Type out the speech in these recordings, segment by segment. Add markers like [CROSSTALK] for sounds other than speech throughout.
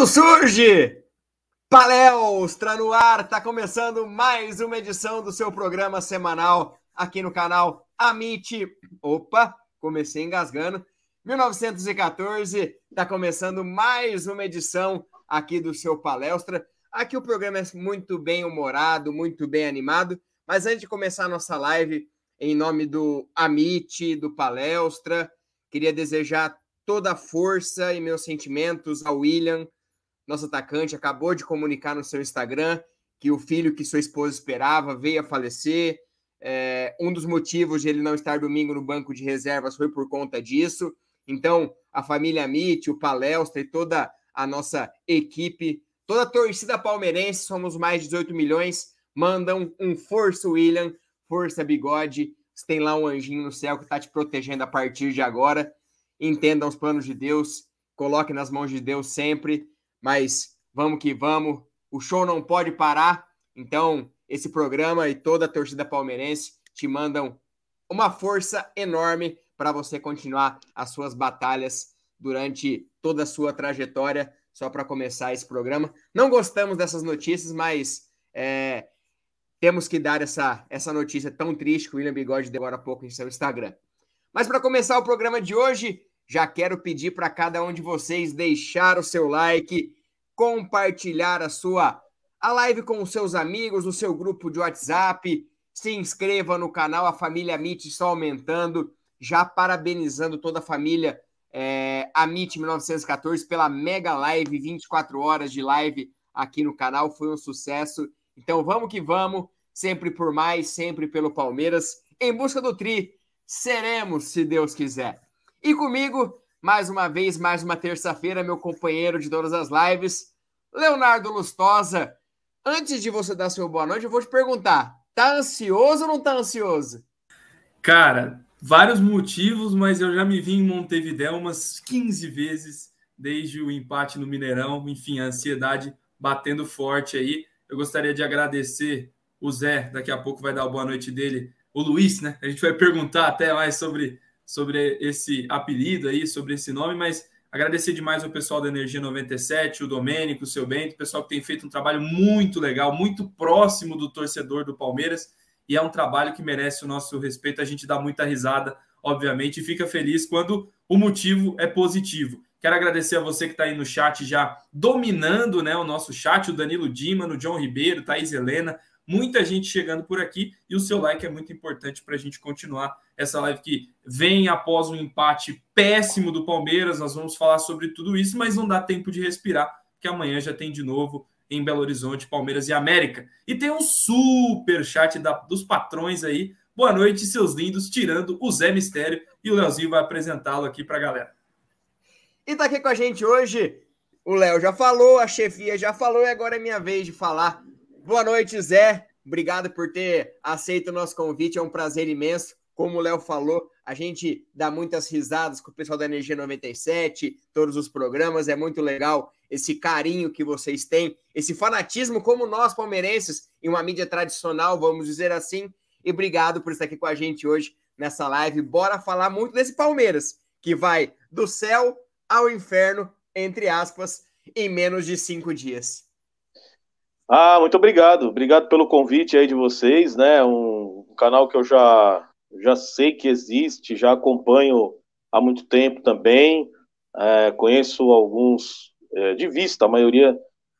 Quando surge Palestra no ar, tá começando mais uma edição do seu programa semanal aqui no canal Amit. Opa, comecei engasgando. 1914, tá começando mais uma edição aqui do seu Palestra. Aqui o programa é muito bem humorado, muito bem animado. Mas antes de começar a nossa live, em nome do Amit, do Palestra, queria desejar toda a força e meus sentimentos ao William, nosso atacante, acabou de comunicar no seu Instagram que o filho que sua esposa esperava veio a falecer. É, um dos motivos de ele não estar domingo no banco de reservas foi por conta disso. Então, a família Mitch, o Palestra e toda a nossa equipe, toda a torcida palmeirense, somos mais de 18 milhões, mandam um força, William, força, bigode. Você tem lá um anjinho no céu que está te protegendo a partir de agora. Entendam os planos de Deus, coloque nas mãos de Deus sempre mas vamos que vamos. O show não pode parar. Então, esse programa e toda a torcida palmeirense te mandam uma força enorme para você continuar as suas batalhas durante toda a sua trajetória. Só para começar esse programa. Não gostamos dessas notícias, mas é, temos que dar essa, essa notícia tão triste que o William Bigode deu agora há pouco em seu Instagram. Mas para começar o programa de hoje, já quero pedir para cada um de vocês deixar o seu like, compartilhar a sua a live com os seus amigos, no seu grupo de WhatsApp, se inscreva no canal, a família Amit está aumentando, já parabenizando toda a família é, Amit 1914 pela mega live, 24 horas de live aqui no canal, foi um sucesso. Então vamos que vamos, sempre por mais, sempre pelo Palmeiras, em busca do tri, seremos, se Deus quiser. E comigo, mais uma vez, mais uma terça-feira, meu companheiro de todas as lives, Leonardo Lustosa. Antes de você dar seu boa noite, eu vou te perguntar: tá ansioso ou não tá ansioso? Cara, vários motivos, mas eu já me vi em Montevidéu umas 15 vezes desde o empate no Mineirão. Enfim, a ansiedade batendo forte aí. Eu gostaria de agradecer o Zé, daqui a pouco vai dar a boa noite dele, o Luiz, né? A gente vai perguntar até mais sobre sobre esse apelido aí, sobre esse nome, mas agradecer demais o pessoal da Energia 97, o Domênico, o seu Bento, o pessoal que tem feito um trabalho muito legal, muito próximo do torcedor do Palmeiras, e é um trabalho que merece o nosso respeito. A gente dá muita risada, obviamente, e fica feliz quando o motivo é positivo. Quero agradecer a você que está aí no chat já dominando né, o nosso chat, o Danilo Dima, o John Ribeiro, Thaís Helena, muita gente chegando por aqui e o seu like é muito importante para a gente continuar essa live que vem após um empate péssimo do Palmeiras. Nós vamos falar sobre tudo isso, mas não dá tempo de respirar, porque amanhã já tem de novo em Belo Horizonte, Palmeiras e América. E tem um super chat da, dos patrões aí. Boa noite, seus lindos, tirando o Zé Mistério e o Leozinho vai apresentá-lo aqui para a galera. E tá aqui com a gente hoje, o Léo já falou, a chefia já falou e agora é minha vez de falar Boa noite, Zé. Obrigado por ter aceito o nosso convite. É um prazer imenso. Como o Léo falou, A gente dá muitas risadas com o pessoal da Energia 97, todos os programas. É muito legal esse carinho que vocês têm, esse fanatismo como nós palmeirenses em uma mídia tradicional, vamos dizer assim. E obrigado por estar aqui com a gente hoje nessa live. Bora falar muito desse Palmeiras que vai do céu ao inferno, entre aspas, em menos de cinco dias. Ah, muito obrigado. Obrigado pelo convite aí de vocês, né? Um, um canal que eu já já sei que existe, já acompanho há muito tempo também. É, conheço alguns é, de vista, a maioria,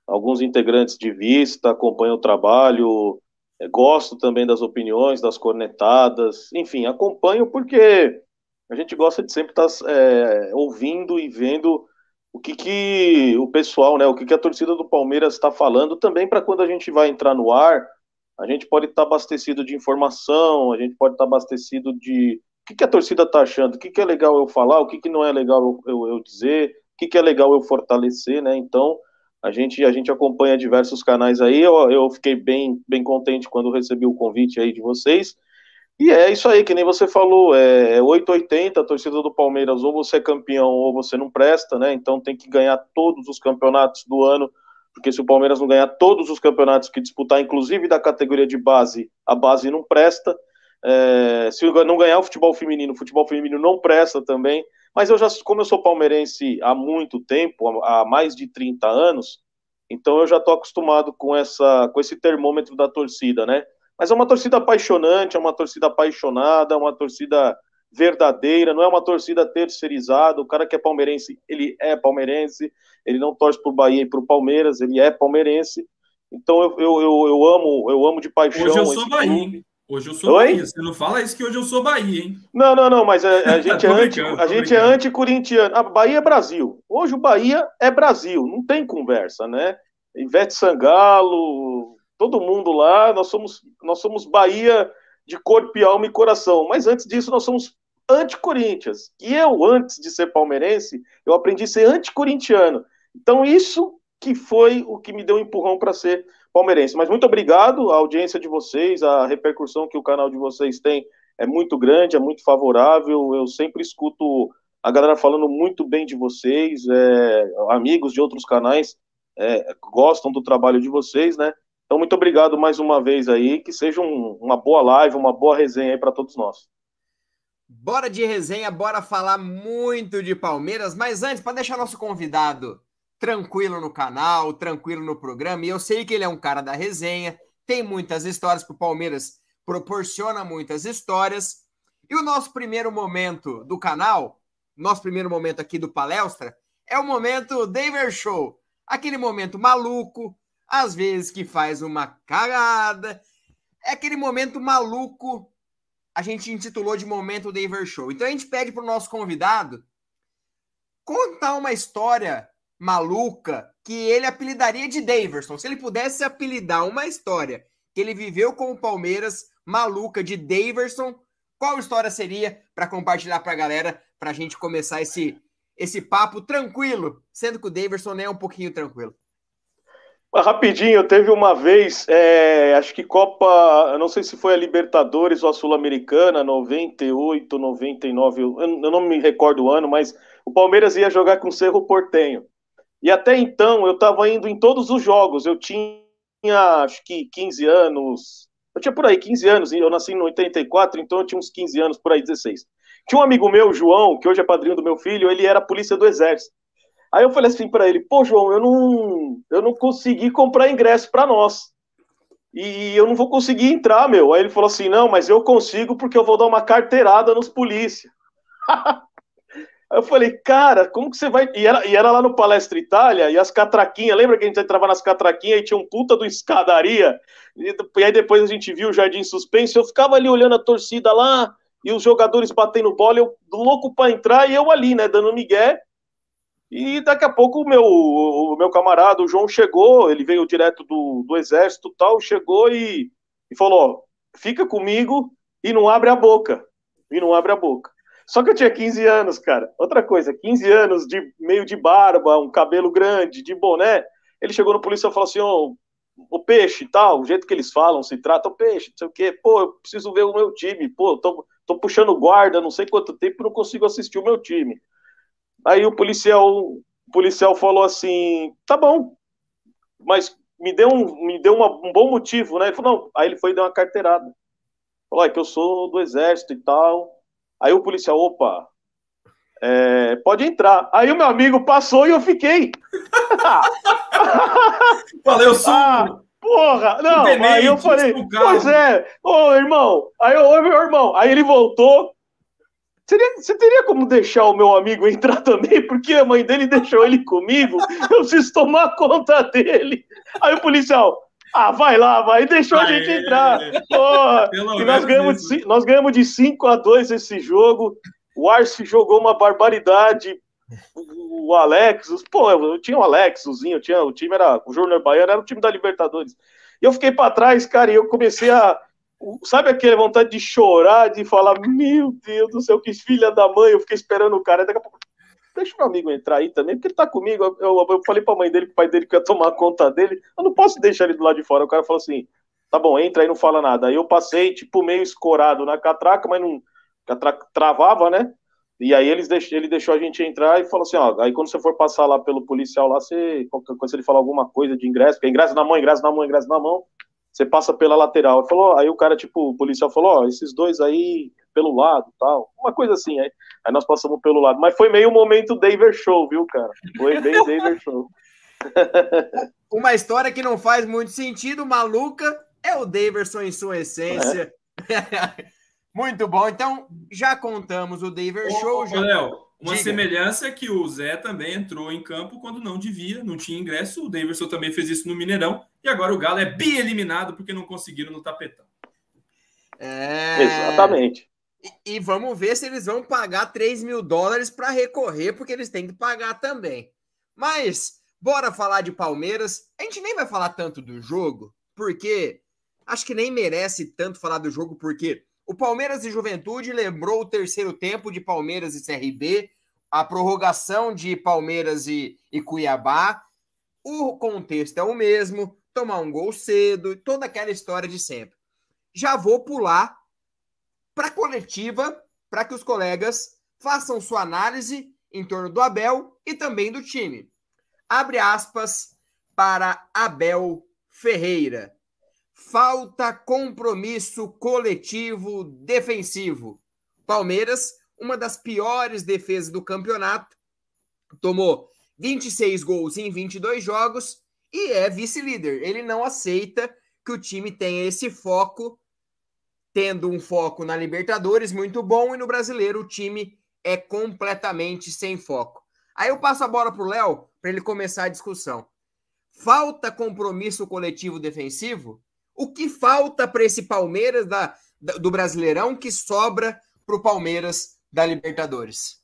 alguns integrantes de vista, acompanho o trabalho, é, gosto também das opiniões, das cornetadas, enfim, acompanho porque a gente gosta de sempre estar tá, é, ouvindo e vendo o que, que o pessoal, né, o que, que a torcida do Palmeiras está falando, também para quando a gente vai entrar no ar, a gente pode estar tá abastecido de informação, a gente pode estar tá abastecido de o que, que a torcida está achando, o que, que é legal eu falar, o que, que não é legal eu, eu, eu dizer, o que, que é legal eu fortalecer, né? Então, a gente, a gente acompanha diversos canais aí, eu, eu fiquei bem, bem contente quando recebi o convite aí de vocês, e é isso aí, que nem você falou, é 880, é a torcida do Palmeiras, ou você é campeão ou você não presta, né? Então tem que ganhar todos os campeonatos do ano, porque se o Palmeiras não ganhar todos os campeonatos que disputar, inclusive da categoria de base, a base não presta. É, se não ganhar o futebol feminino, o futebol feminino não presta também. Mas eu já, como eu sou palmeirense há muito tempo, há mais de 30 anos, então eu já estou acostumado com essa, com esse termômetro da torcida, né? Mas é uma torcida apaixonante, é uma torcida apaixonada, é uma torcida verdadeira, não é uma torcida terceirizada. O cara que é palmeirense, ele é palmeirense, ele não torce para o Bahia e para o Palmeiras, ele é palmeirense. Então eu, eu, eu, eu, amo, eu amo de paixão. Hoje eu sou Bahia. Hoje eu sou Oi? Bahia. Você não fala isso que hoje eu sou Bahia, hein? Não, não, não, mas a, [LAUGHS] a gente, é, anti, a gente é anti-corintiano. A Bahia é Brasil. Hoje o Bahia é Brasil, não tem conversa, né? Ivete Sangalo, todo mundo lá, nós somos, nós somos Bahia de corpo e alma e coração. Mas antes disso, nós somos anti-Corinthians. E eu, antes de ser palmeirense, eu aprendi a ser anti-corintiano. Então, isso que foi o que me deu um empurrão para ser palmeirense. Mas muito obrigado, a audiência de vocês, a repercussão que o canal de vocês tem é muito grande, é muito favorável. Eu sempre escuto a galera falando muito bem de vocês, é, amigos de outros canais é, gostam do trabalho de vocês, né? Então, muito obrigado mais uma vez aí, que seja um, uma boa live, uma boa resenha aí para todos nós. Bora de resenha, bora falar muito de Palmeiras, mas antes, para deixar nosso convidado tranquilo no canal, tranquilo no programa, e eu sei que ele é um cara da resenha, tem muitas histórias para o Palmeiras, proporciona muitas histórias. E o nosso primeiro momento do canal, nosso primeiro momento aqui do Palestra, é o momento David Show. Aquele momento maluco, às vezes que faz uma cagada. É aquele momento maluco, a gente intitulou de Momento Daver Show. Então a gente pede para o nosso convidado contar uma história maluca que ele apelidaria de Daverson. Se ele pudesse apelidar uma história que ele viveu com o Palmeiras maluca de Daverson, qual história seria para compartilhar para a galera, para a gente começar esse, esse papo tranquilo, sendo que o Daverson é um pouquinho tranquilo. Rapidinho, teve uma vez, é, acho que Copa, não sei se foi a Libertadores ou a Sul-Americana, 98, 99, eu, eu não me recordo o ano, mas o Palmeiras ia jogar com o Cerro Portenho. E até então eu estava indo em todos os jogos, eu tinha acho que 15 anos, eu tinha por aí 15 anos, eu nasci em 84, então eu tinha uns 15 anos, por aí 16. Tinha um amigo meu, João, que hoje é padrinho do meu filho, ele era polícia do Exército. Aí eu falei assim para ele, pô, João, eu não, eu não consegui comprar ingresso para nós. E eu não vou conseguir entrar, meu. Aí ele falou assim: não, mas eu consigo porque eu vou dar uma carteirada nos polícia. [LAUGHS] Aí eu falei, cara, como que você vai. E era, e era lá no Palestra Itália, e as catraquinhas, lembra que a gente entrava nas catraquinhas e tinha um puta do escadaria? E, e aí depois a gente viu o Jardim Suspense, eu ficava ali olhando a torcida lá, e os jogadores batendo bola, eu louco para entrar, e eu ali, né, dando migué. E daqui a pouco o meu, o meu camarada, o João, chegou, ele veio direto do, do exército tal, chegou e, e falou: fica comigo e não abre a boca. E não abre a boca. Só que eu tinha 15 anos, cara. Outra coisa, 15 anos de meio de barba, um cabelo grande, de boné. Ele chegou no polícia e falou assim: o peixe tal, o jeito que eles falam, se trata o peixe, não sei o quê. Pô, eu preciso ver o meu time. Pô, tô, tô puxando guarda, não sei quanto tempo, não consigo assistir o meu time. Aí o policial, o policial falou assim: tá bom, mas me deu um, me deu uma, um bom motivo, né? Ele falou, não. Aí ele foi e deu uma carteirada. Falou, é que eu sou do exército e tal. Aí o policial, opa, é, pode entrar. Aí o meu amigo passou e eu fiquei. [LAUGHS] Falei, eu sou. Ah, porra! Não, aí eu falei, pois é, ô irmão, aí ô meu irmão, aí ele voltou. Seria, você teria como deixar o meu amigo entrar também? Porque a mãe dele deixou ele comigo, eu preciso tomar conta dele. Aí o policial, ah, vai lá, vai, deixou Aê, a gente entrar. Porra, e nós ganhamos, de, nós ganhamos de 5 a 2 esse jogo. O Arce jogou uma barbaridade. O Alex, pô, eu tinha o Alex, o tinha, o time era, o Júnior Baiano era o time da Libertadores. E eu fiquei para trás, cara, e eu comecei a, sabe aquela vontade de chorar, de falar, meu Deus do céu, que filha da mãe, eu fiquei esperando o cara, daqui a pouco, deixa o amigo entrar aí também, porque ele tá comigo, eu, eu, eu falei pra mãe dele, que o pai dele quer tomar conta dele, eu não posso deixar ele do lado de fora, o cara falou assim, tá bom, entra aí, não fala nada, aí eu passei, tipo, meio escorado na catraca, mas não, catraca travava, né, e aí eles deix... ele deixou a gente entrar e falou assim, ó, aí quando você for passar lá pelo policial lá, você, qualquer coisa, ele falar alguma coisa de ingresso, porque ingresso na mão, ingresso na mão, ingresso na mão, você passa pela lateral. Falou, aí o cara, tipo, o policial falou, ó, esses dois aí pelo lado, tal, uma coisa assim, aí, aí nós passamos pelo lado, mas foi meio momento Daver Show, viu, cara? Foi bem [LAUGHS] Daver Show. [LAUGHS] uma história que não faz muito sentido, maluca, é o Daverson em sua essência. É. [LAUGHS] Muito bom. Então, já contamos o Daver Show. Já... Léo, uma Diga. semelhança é que o Zé também entrou em campo quando não devia, não tinha ingresso. O Daverson também fez isso no Mineirão. E agora o Galo é bem eliminado porque não conseguiram no tapetão. É... Exatamente. E, e, vamos ver se eles vão pagar 3 mil dólares para recorrer, porque eles têm que pagar também. Mas, bora falar de Palmeiras. A gente nem vai falar tanto do jogo, porque acho que nem merece tanto falar do jogo, porque o Palmeiras e Juventude lembrou o terceiro tempo de Palmeiras e CRB, a prorrogação de Palmeiras e, e Cuiabá. O contexto é o mesmo, tomar um gol cedo, toda aquela história de sempre. Já vou pular para a coletiva, para que os colegas façam sua análise em torno do Abel e também do time. Abre aspas para Abel Ferreira. Falta compromisso coletivo defensivo. Palmeiras, uma das piores defesas do campeonato, tomou 26 gols em 22 jogos e é vice-líder. Ele não aceita que o time tenha esse foco, tendo um foco na Libertadores muito bom e no Brasileiro o time é completamente sem foco. Aí eu passo a bola para o Léo para ele começar a discussão. Falta compromisso coletivo defensivo? O que falta para esse Palmeiras da, da, do Brasileirão que sobra para o Palmeiras da Libertadores?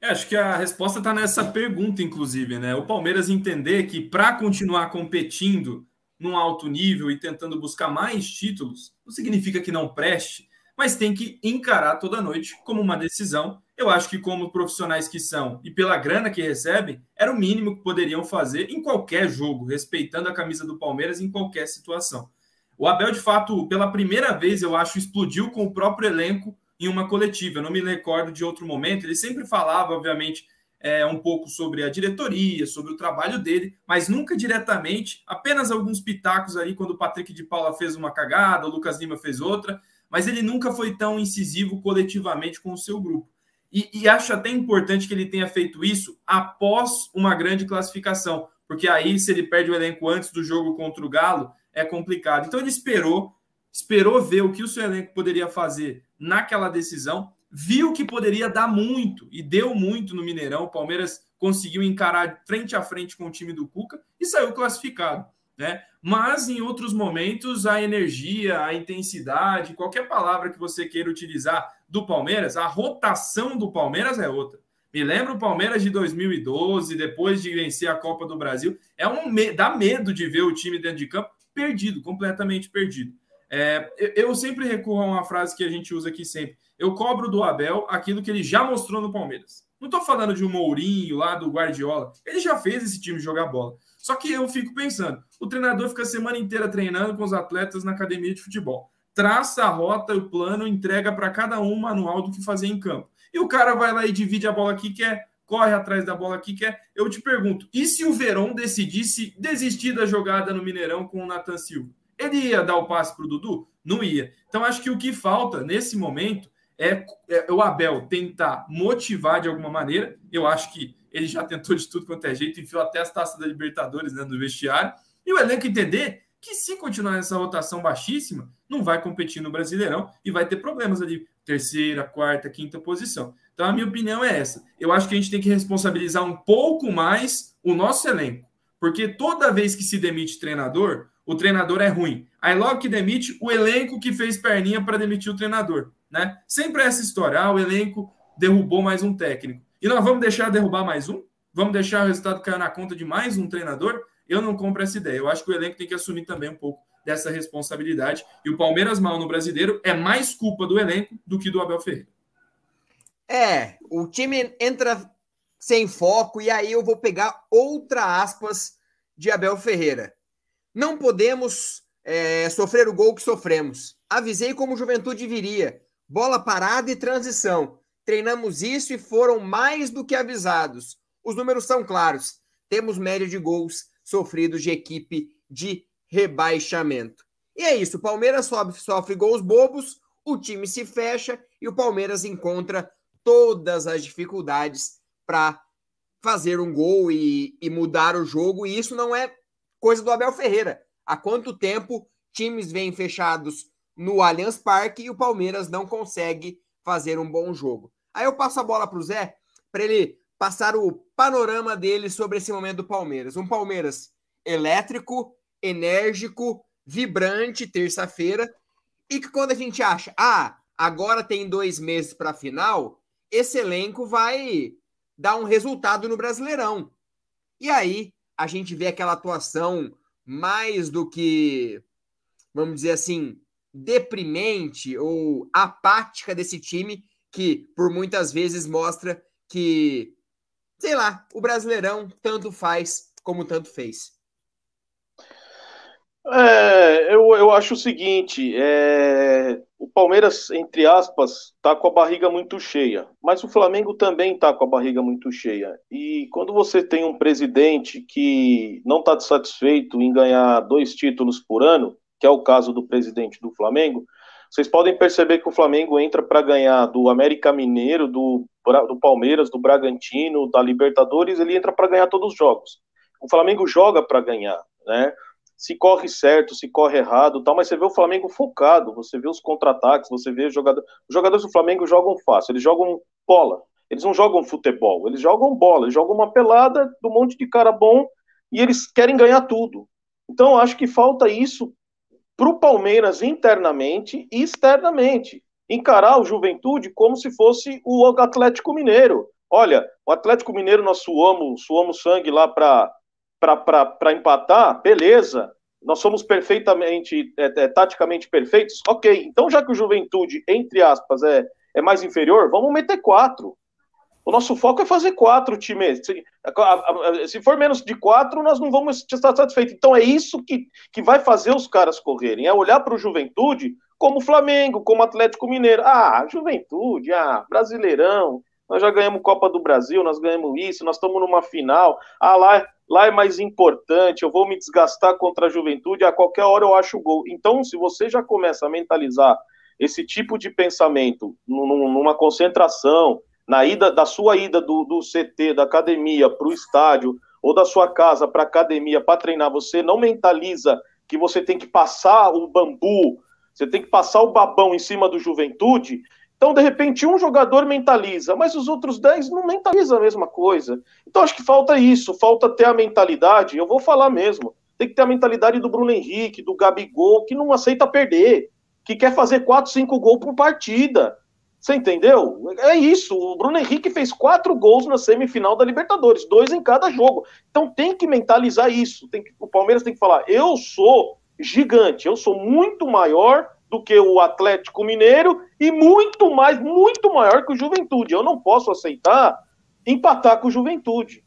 É, acho que a resposta está nessa pergunta, inclusive, né? O Palmeiras entender que para continuar competindo num alto nível e tentando buscar mais títulos, não significa que não preste, mas tem que encarar toda noite como uma decisão. Eu acho que, como profissionais que são e pela grana que recebem, era o mínimo que poderiam fazer em qualquer jogo, respeitando a camisa do Palmeiras em qualquer situação. O Abel, de fato, pela primeira vez, eu acho, explodiu com o próprio elenco em uma coletiva. Eu não me recordo de outro momento. Ele sempre falava, obviamente, é, um pouco sobre a diretoria, sobre o trabalho dele, mas nunca diretamente, apenas alguns pitacos ali quando o Patrick de Paula fez uma cagada, o Lucas Lima fez outra, mas ele nunca foi tão incisivo coletivamente com o seu grupo. E, e acho até importante que ele tenha feito isso após uma grande classificação, porque aí, se ele perde o elenco antes do jogo contra o Galo, é complicado. Então ele esperou, esperou ver o que o seu elenco poderia fazer naquela decisão, viu que poderia dar muito e deu muito no Mineirão. O Palmeiras conseguiu encarar frente a frente com o time do Cuca e saiu classificado. Né? Mas em outros momentos, a energia, a intensidade, qualquer palavra que você queira utilizar do Palmeiras, a rotação do Palmeiras é outra. Me lembra o Palmeiras de 2012, depois de vencer a Copa do Brasil. É um dá medo de ver o time dentro de campo perdido, completamente perdido. É, eu sempre recorro a uma frase que a gente usa aqui sempre. Eu cobro do Abel aquilo que ele já mostrou no Palmeiras. Não estou falando de um Mourinho lá do Guardiola. Ele já fez esse time jogar bola. Só que eu fico pensando, o treinador fica a semana inteira treinando com os atletas na academia de futebol. Traça a rota, o plano, entrega para cada um manual do que fazer em campo. E o cara vai lá e divide a bola aqui, quer corre atrás da bola aqui, quer. Eu te pergunto, e se o Verón decidisse desistir da jogada no Mineirão com o Nathan Silva? Ele ia dar o passe para o Dudu? Não ia. Então, acho que o que falta nesse momento é, é, o Abel tentar motivar de alguma maneira. Eu acho que ele já tentou de tudo quanto é jeito, enfiou até as taças da Libertadores né, no vestiário. E o elenco entender que se continuar nessa rotação baixíssima, não vai competir no Brasileirão e vai ter problemas ali, terceira, quarta, quinta posição. Então, a minha opinião é essa. Eu acho que a gente tem que responsabilizar um pouco mais o nosso elenco, porque toda vez que se demite treinador, o treinador é ruim. Aí logo que demite, o elenco que fez perninha para demitir o treinador, né? Sempre essa história, ah, o elenco derrubou mais um técnico. E nós vamos deixar derrubar mais um? Vamos deixar o resultado cair na conta de mais um treinador? Eu não compro essa ideia. Eu acho que o elenco tem que assumir também um pouco dessa responsabilidade. E o Palmeiras mal no brasileiro é mais culpa do elenco do que do Abel Ferreira. É, o time entra sem foco e aí eu vou pegar outra aspas de Abel Ferreira. Não podemos é, sofrer o gol que sofremos. Avisei como juventude viria. Bola parada e transição. Treinamos isso e foram mais do que avisados. Os números são claros. Temos média de gols sofridos de equipe de rebaixamento. E é isso. O Palmeiras sobe, sofre gols bobos, o time se fecha e o Palmeiras encontra todas as dificuldades para fazer um gol e, e mudar o jogo. E isso não é coisa do Abel Ferreira. Há quanto tempo times vêm fechados no Allianz Parque e o Palmeiras não consegue fazer um bom jogo? Aí eu passo a bola para o Zé para ele passar o panorama dele sobre esse momento do Palmeiras. Um Palmeiras elétrico, enérgico, vibrante, terça-feira, e que quando a gente acha, ah, agora tem dois meses para a final, esse elenco vai dar um resultado no Brasileirão. E aí a gente vê aquela atuação mais do que, vamos dizer assim, deprimente ou apática desse time, que por muitas vezes mostra que, sei lá, o Brasileirão tanto faz como tanto fez. É, eu, eu acho o seguinte: é, o Palmeiras, entre aspas, tá com a barriga muito cheia, mas o Flamengo também tá com a barriga muito cheia. E quando você tem um presidente que não está satisfeito em ganhar dois títulos por ano, que é o caso do presidente do Flamengo, vocês podem perceber que o Flamengo entra para ganhar do América Mineiro, do, do Palmeiras, do Bragantino, da Libertadores, ele entra para ganhar todos os jogos. O Flamengo joga para ganhar, né? Se corre certo, se corre errado, tal, mas você vê o Flamengo focado, você vê os contra-ataques, você vê os jogadores. Os jogadores do Flamengo jogam fácil, eles jogam bola. Eles não jogam futebol, eles jogam bola, eles jogam uma pelada do monte de cara bom e eles querem ganhar tudo. Então, acho que falta isso para o Palmeiras internamente e externamente. Encarar o Juventude como se fosse o Atlético Mineiro. Olha, o Atlético Mineiro nós suamos, suamos sangue lá para para empatar, beleza. Nós somos perfeitamente, é, é, taticamente perfeitos, ok. Então, já que o Juventude, entre aspas, é, é mais inferior, vamos meter quatro. O nosso foco é fazer quatro times. Se, se, for menos de quatro, nós não vamos estar satisfeitos. Então é isso que, que vai fazer os caras correrem. É olhar para o Juventude como Flamengo, como Atlético Mineiro. Ah, Juventude, ah, Brasileirão. Nós já ganhamos Copa do Brasil, nós ganhamos isso, nós estamos numa final. Ah, lá lá é mais importante, eu vou me desgastar contra a juventude, a qualquer hora eu acho gol. Então, se você já começa a mentalizar esse tipo de pensamento numa concentração, na ida da sua ida do, do CT, da academia para o estádio, ou da sua casa para academia para treinar, você não mentaliza que você tem que passar o bambu, você tem que passar o babão em cima do juventude, então, de repente, um jogador mentaliza, mas os outros 10 não mentalizam a mesma coisa. Então, acho que falta isso, falta ter a mentalidade, eu vou falar mesmo, tem que ter a mentalidade do Bruno Henrique, do Gabigol, que não aceita perder, que quer fazer 4, 5 gols por partida. Você entendeu? É isso. O Bruno Henrique fez quatro gols na semifinal da Libertadores, dois em cada jogo. Então tem que mentalizar isso. Tem que, o Palmeiras tem que falar: eu sou gigante, eu sou muito maior do que o Atlético Mineiro e muito mais, muito maior que o Juventude. Eu não posso aceitar empatar com o Juventude.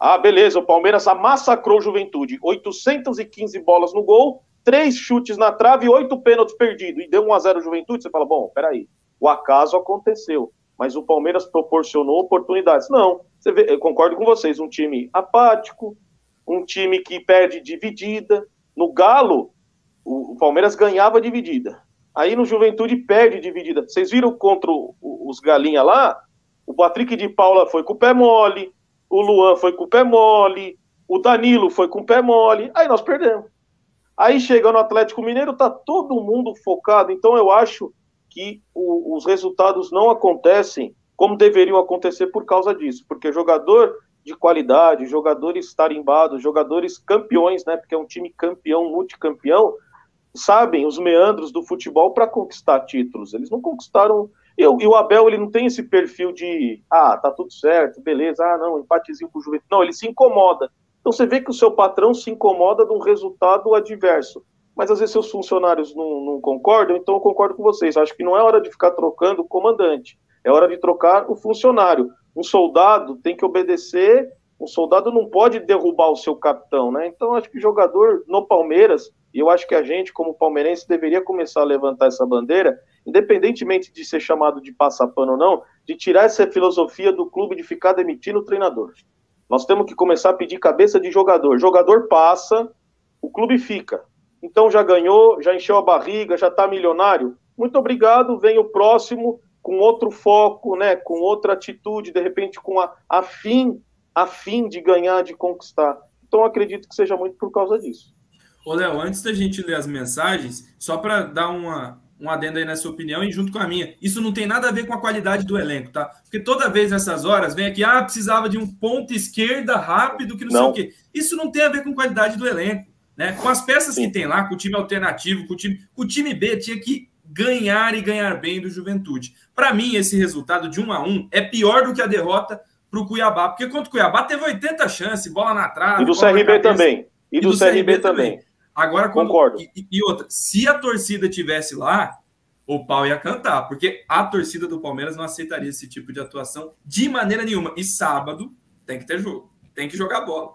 Ah, beleza, o Palmeiras massacrou o Juventude. 815 bolas no gol, três chutes na trave e oito pênaltis perdidos, e deu 1 a 0 Juventude, você fala, bom, peraí, o acaso aconteceu, mas o Palmeiras proporcionou oportunidades. Não, vê, eu concordo com vocês, um time apático, um time que perde dividida. No Galo, o, o Palmeiras ganhava dividida. Aí no Juventude perde dividida. Vocês viram contra o, os Galinha lá? O Patrick de Paula foi com o pé mole, o Luan foi com o pé mole, o Danilo foi com o pé mole. Aí nós perdemos. Aí chega no Atlético Mineiro, tá todo mundo focado. Então eu acho que o, os resultados não acontecem como deveriam acontecer por causa disso. Porque jogador de qualidade, jogadores tarimbados, jogadores campeões, né? Porque é um time campeão, multicampeão, sabem os meandros do futebol para conquistar títulos. Eles não conquistaram. E, e, o Abel ele não tem esse perfil de ah, tá tudo certo, beleza, ah, não, empatezinho com o Juventude. Não, ele se incomoda. Então você vê que o seu patrão se incomoda de um resultado adverso. Mas às vezes seus funcionários não, não concordam, então eu concordo com vocês. Acho que não é hora de ficar trocando o comandante, é hora de trocar o funcionário. Um soldado tem que obedecer, um soldado não pode derrubar o seu capitão, né? Então acho que jogador no Palmeiras e eu acho que a gente, como palmeirense, deveria começar a levantar essa bandeira, independentemente de ser chamado de passapano ou não, de tirar essa filosofia do clube de ficar demitindo o treinador. Nós temos que começar a pedir cabeça de jogador. Jogador passa, o clube fica. Então já ganhou, já encheu a barriga, já está milionário. Muito obrigado, vem o próximo com outro foco, né, com outra atitude, de repente com a, a fim, a fim de ganhar, de conquistar. Então acredito que seja muito por causa disso. Ô, Léo, antes da gente ler as mensagens, só para dar uma, um adendo aí nessa opinião e junto com a minha, isso não tem nada a ver com a qualidade do elenco, tá? Porque toda vez nessas horas vem aqui, ah, precisava de um ponto esquerda rápido, que não, não. sei o quê. Isso não tem a ver com qualidade do elenco, né? Com as peças Sim. que tem lá, com o time alternativo, com o time, com o time B, tinha que ganhar e ganhar bem do Juventude. Para mim, esse resultado de um a um é pior do que a derrota para o Cuiabá, porque contra o Cuiabá teve 80 chances, bola na trave. E do CRB também. E, e do, do, CRB, CRB também. também. Agora, Concordo. E, e, outra, se a torcida tivesse lá, o pau ia cantar, porque a torcida do Palmeiras não aceitaria esse tipo de atuação de maneira nenhuma. E sábado tem que ter jogo, tem que jogar bola.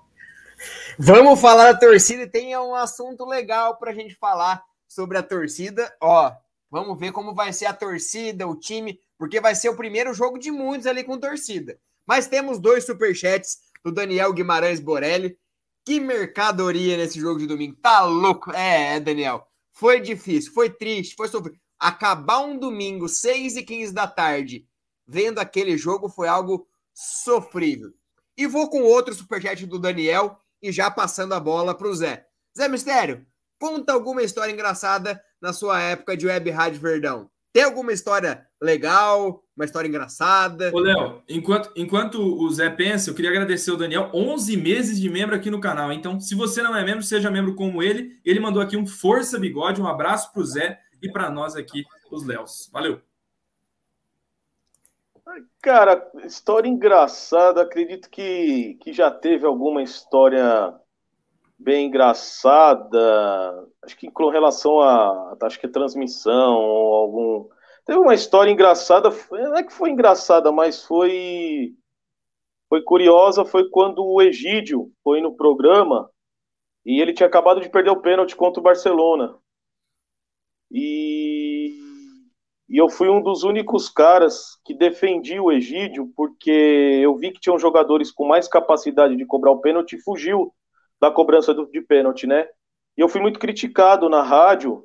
Vamos falar da torcida e tem um assunto legal para a gente falar sobre a torcida. Ó, vamos ver como vai ser a torcida, o time, porque vai ser o primeiro jogo de muitos ali com torcida. Mas temos dois superchats do Daniel Guimarães Borelli. Que mercadoria nesse jogo de domingo. Tá louco. É, é, Daniel. Foi difícil, foi triste, foi sofrido. Acabar um domingo, 6 e 15 da tarde, vendo aquele jogo foi algo sofrível. E vou com outro superchat do Daniel e já passando a bola para o Zé. Zé Mistério, conta alguma história engraçada na sua época de Web Rádio Verdão. Tem alguma história legal, uma história engraçada? Ô, Léo, enquanto, enquanto o Zé pensa, eu queria agradecer o Daniel, 11 meses de membro aqui no canal. Então, se você não é membro, seja membro como ele. Ele mandou aqui um Força Bigode, um abraço para o Zé e para nós aqui, os Léos. Valeu! Cara, história engraçada. Acredito que, que já teve alguma história bem engraçada. Acho que com relação a, acho que a transmissão ou algum Teve uma história engraçada, não é que foi engraçada, mas foi foi curiosa, foi quando o Egídio foi no programa e ele tinha acabado de perder o pênalti contra o Barcelona. E, e eu fui um dos únicos caras que defendi o Egídio, porque eu vi que tinham jogadores com mais capacidade de cobrar o pênalti e fugiu da cobrança do, de pênalti, né? E eu fui muito criticado na rádio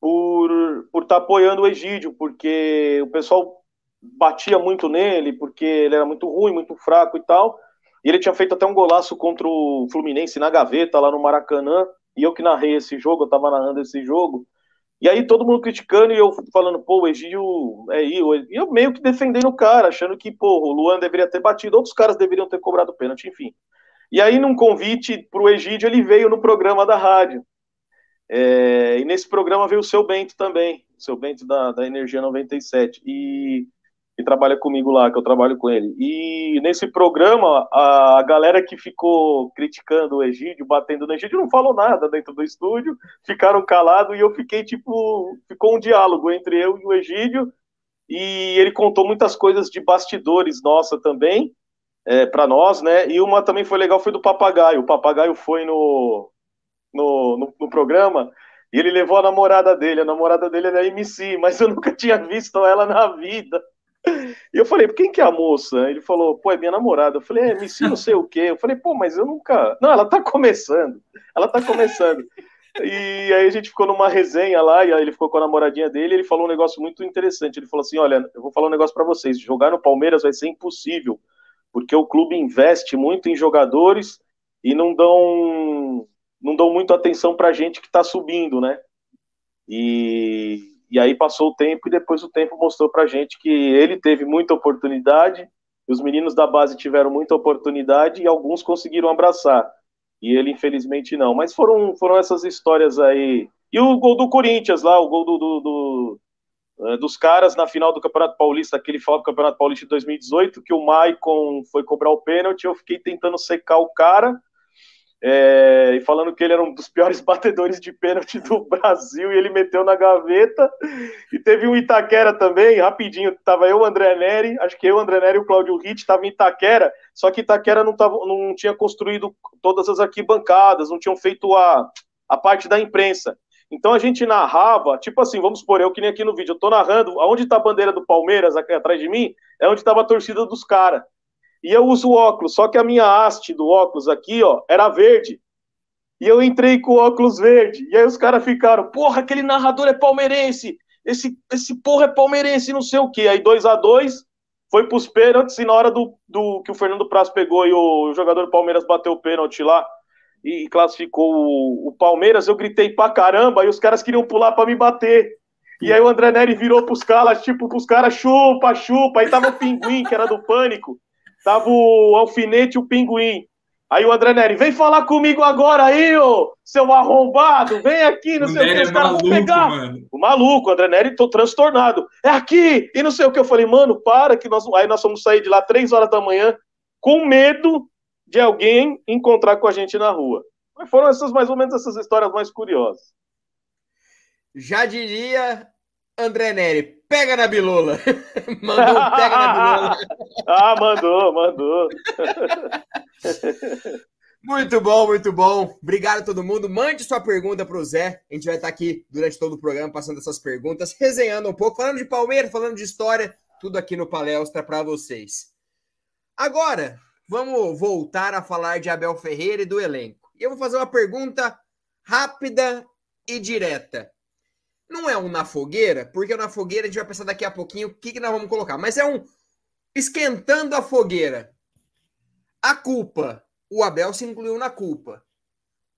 por por estar tá apoiando o Egídio, porque o pessoal batia muito nele, porque ele era muito ruim, muito fraco e tal. E ele tinha feito até um golaço contra o Fluminense na gaveta, lá no Maracanã, e eu que narrei esse jogo, eu tava narrando esse jogo. E aí todo mundo criticando e eu falando, pô, o Egídio é eu. E eu meio que defendendo o cara, achando que, pô, o Luan deveria ter batido, outros caras deveriam ter cobrado pênalti, enfim. E aí, num convite pro Egídio, ele veio no programa da rádio. É, e nesse programa veio o seu Bento também, o seu Bento da, da Energia 97, e, e trabalha comigo lá, que eu trabalho com ele. E nesse programa, a, a galera que ficou criticando o Egídio, batendo no Egídio, não falou nada dentro do estúdio, ficaram calados e eu fiquei tipo. Ficou um diálogo entre eu e o Egídio, e ele contou muitas coisas de bastidores nossa também. É, para nós, né? E uma também foi legal, foi do papagaio. O papagaio foi no, no, no, no programa E ele levou a namorada dele. A namorada dele era MC, mas eu [LAUGHS] nunca tinha visto ela na vida. E eu falei, quem que é a moça? Ele falou, pô, é minha namorada. Eu falei, é, MC não sei o quê. Eu falei, pô, mas eu nunca. Não, ela tá começando. Ela tá começando. E aí a gente ficou numa resenha lá, e aí ele ficou com a namoradinha dele, ele falou um negócio muito interessante. Ele falou assim: olha, eu vou falar um negócio para vocês, jogar no Palmeiras vai ser impossível, porque o clube investe muito em jogadores e não dão não dão muito atenção pra gente que tá subindo, né? E, e aí passou o tempo e depois o tempo mostrou pra gente que ele teve muita oportunidade, os meninos da base tiveram muita oportunidade e alguns conseguiram abraçar e ele infelizmente não. Mas foram, foram essas histórias aí. E o gol do Corinthians lá, o gol do, do, do dos caras na final do Campeonato Paulista, aquele final do Campeonato Paulista de 2018, que o Maicon foi cobrar o pênalti, eu fiquei tentando secar o cara, é, e falando que ele era um dos piores [LAUGHS] batedores de pênalti do Brasil e ele meteu na gaveta. E teve um Itaquera também, rapidinho, tava eu, o André Neri, acho que eu, o André Neri e o Cláudio Ritt tava em Itaquera, só que Itaquera não, tava, não tinha construído todas as arquibancadas, não tinham feito a, a parte da imprensa. Então a gente narrava, tipo assim, vamos supor, eu que nem aqui no vídeo, eu tô narrando, aonde tá a bandeira do Palmeiras aqui atrás de mim, é onde tava a torcida dos caras. E eu uso óculos, só que a minha haste do óculos aqui, ó, era verde. E eu entrei com o óculos verde. E aí os caras ficaram, porra, aquele narrador é palmeirense. Esse, esse porra é palmeirense, não sei o quê. Aí 2 a 2 foi pros pênaltis, e na hora do, do que o Fernando Praz pegou e o, jogador do Palmeiras bateu o pênalti lá e, classificou o, o, Palmeiras, eu gritei pra caramba e os caras queriam pular para me bater. E aí o André Neri virou pros caras, tipo, pros caras, chupa, chupa. Aí tava o Pinguim, que era do Pânico. Tava o Alfinete e o Pinguim. Aí o André Neri, vem falar comigo agora aí, ô, seu arrombado, vem aqui, não o sei o que, os é caras vão pegar. Mano. O maluco, o André Neri, tô transtornado. É aqui, e não sei o que. Eu falei, mano, para que nós. Aí nós vamos sair de lá três horas da manhã com medo de alguém encontrar com a gente na rua. Mas foram essas mais ou menos essas histórias mais curiosas. Já diria André Neri, pega na bilola. [LAUGHS] mandou, pega na bilola. [LAUGHS] ah, mandou, mandou. muito bom, muito bom. Obrigado a todo mundo. Mande sua pergunta para o Zé. A gente vai estar aqui durante todo o programa passando essas perguntas, resenhando um pouco, falando de Palmeiras, falando de história, tudo aqui no Palestra para vocês. Agora, vamos voltar a falar de Abel Ferreira e do elenco. E eu vou fazer uma pergunta rápida e direta. Não é um na fogueira, porque na fogueira a gente vai pensar daqui a pouquinho o que, que nós vamos colocar. Mas é um esquentando a fogueira. A culpa, o Abel se incluiu na culpa.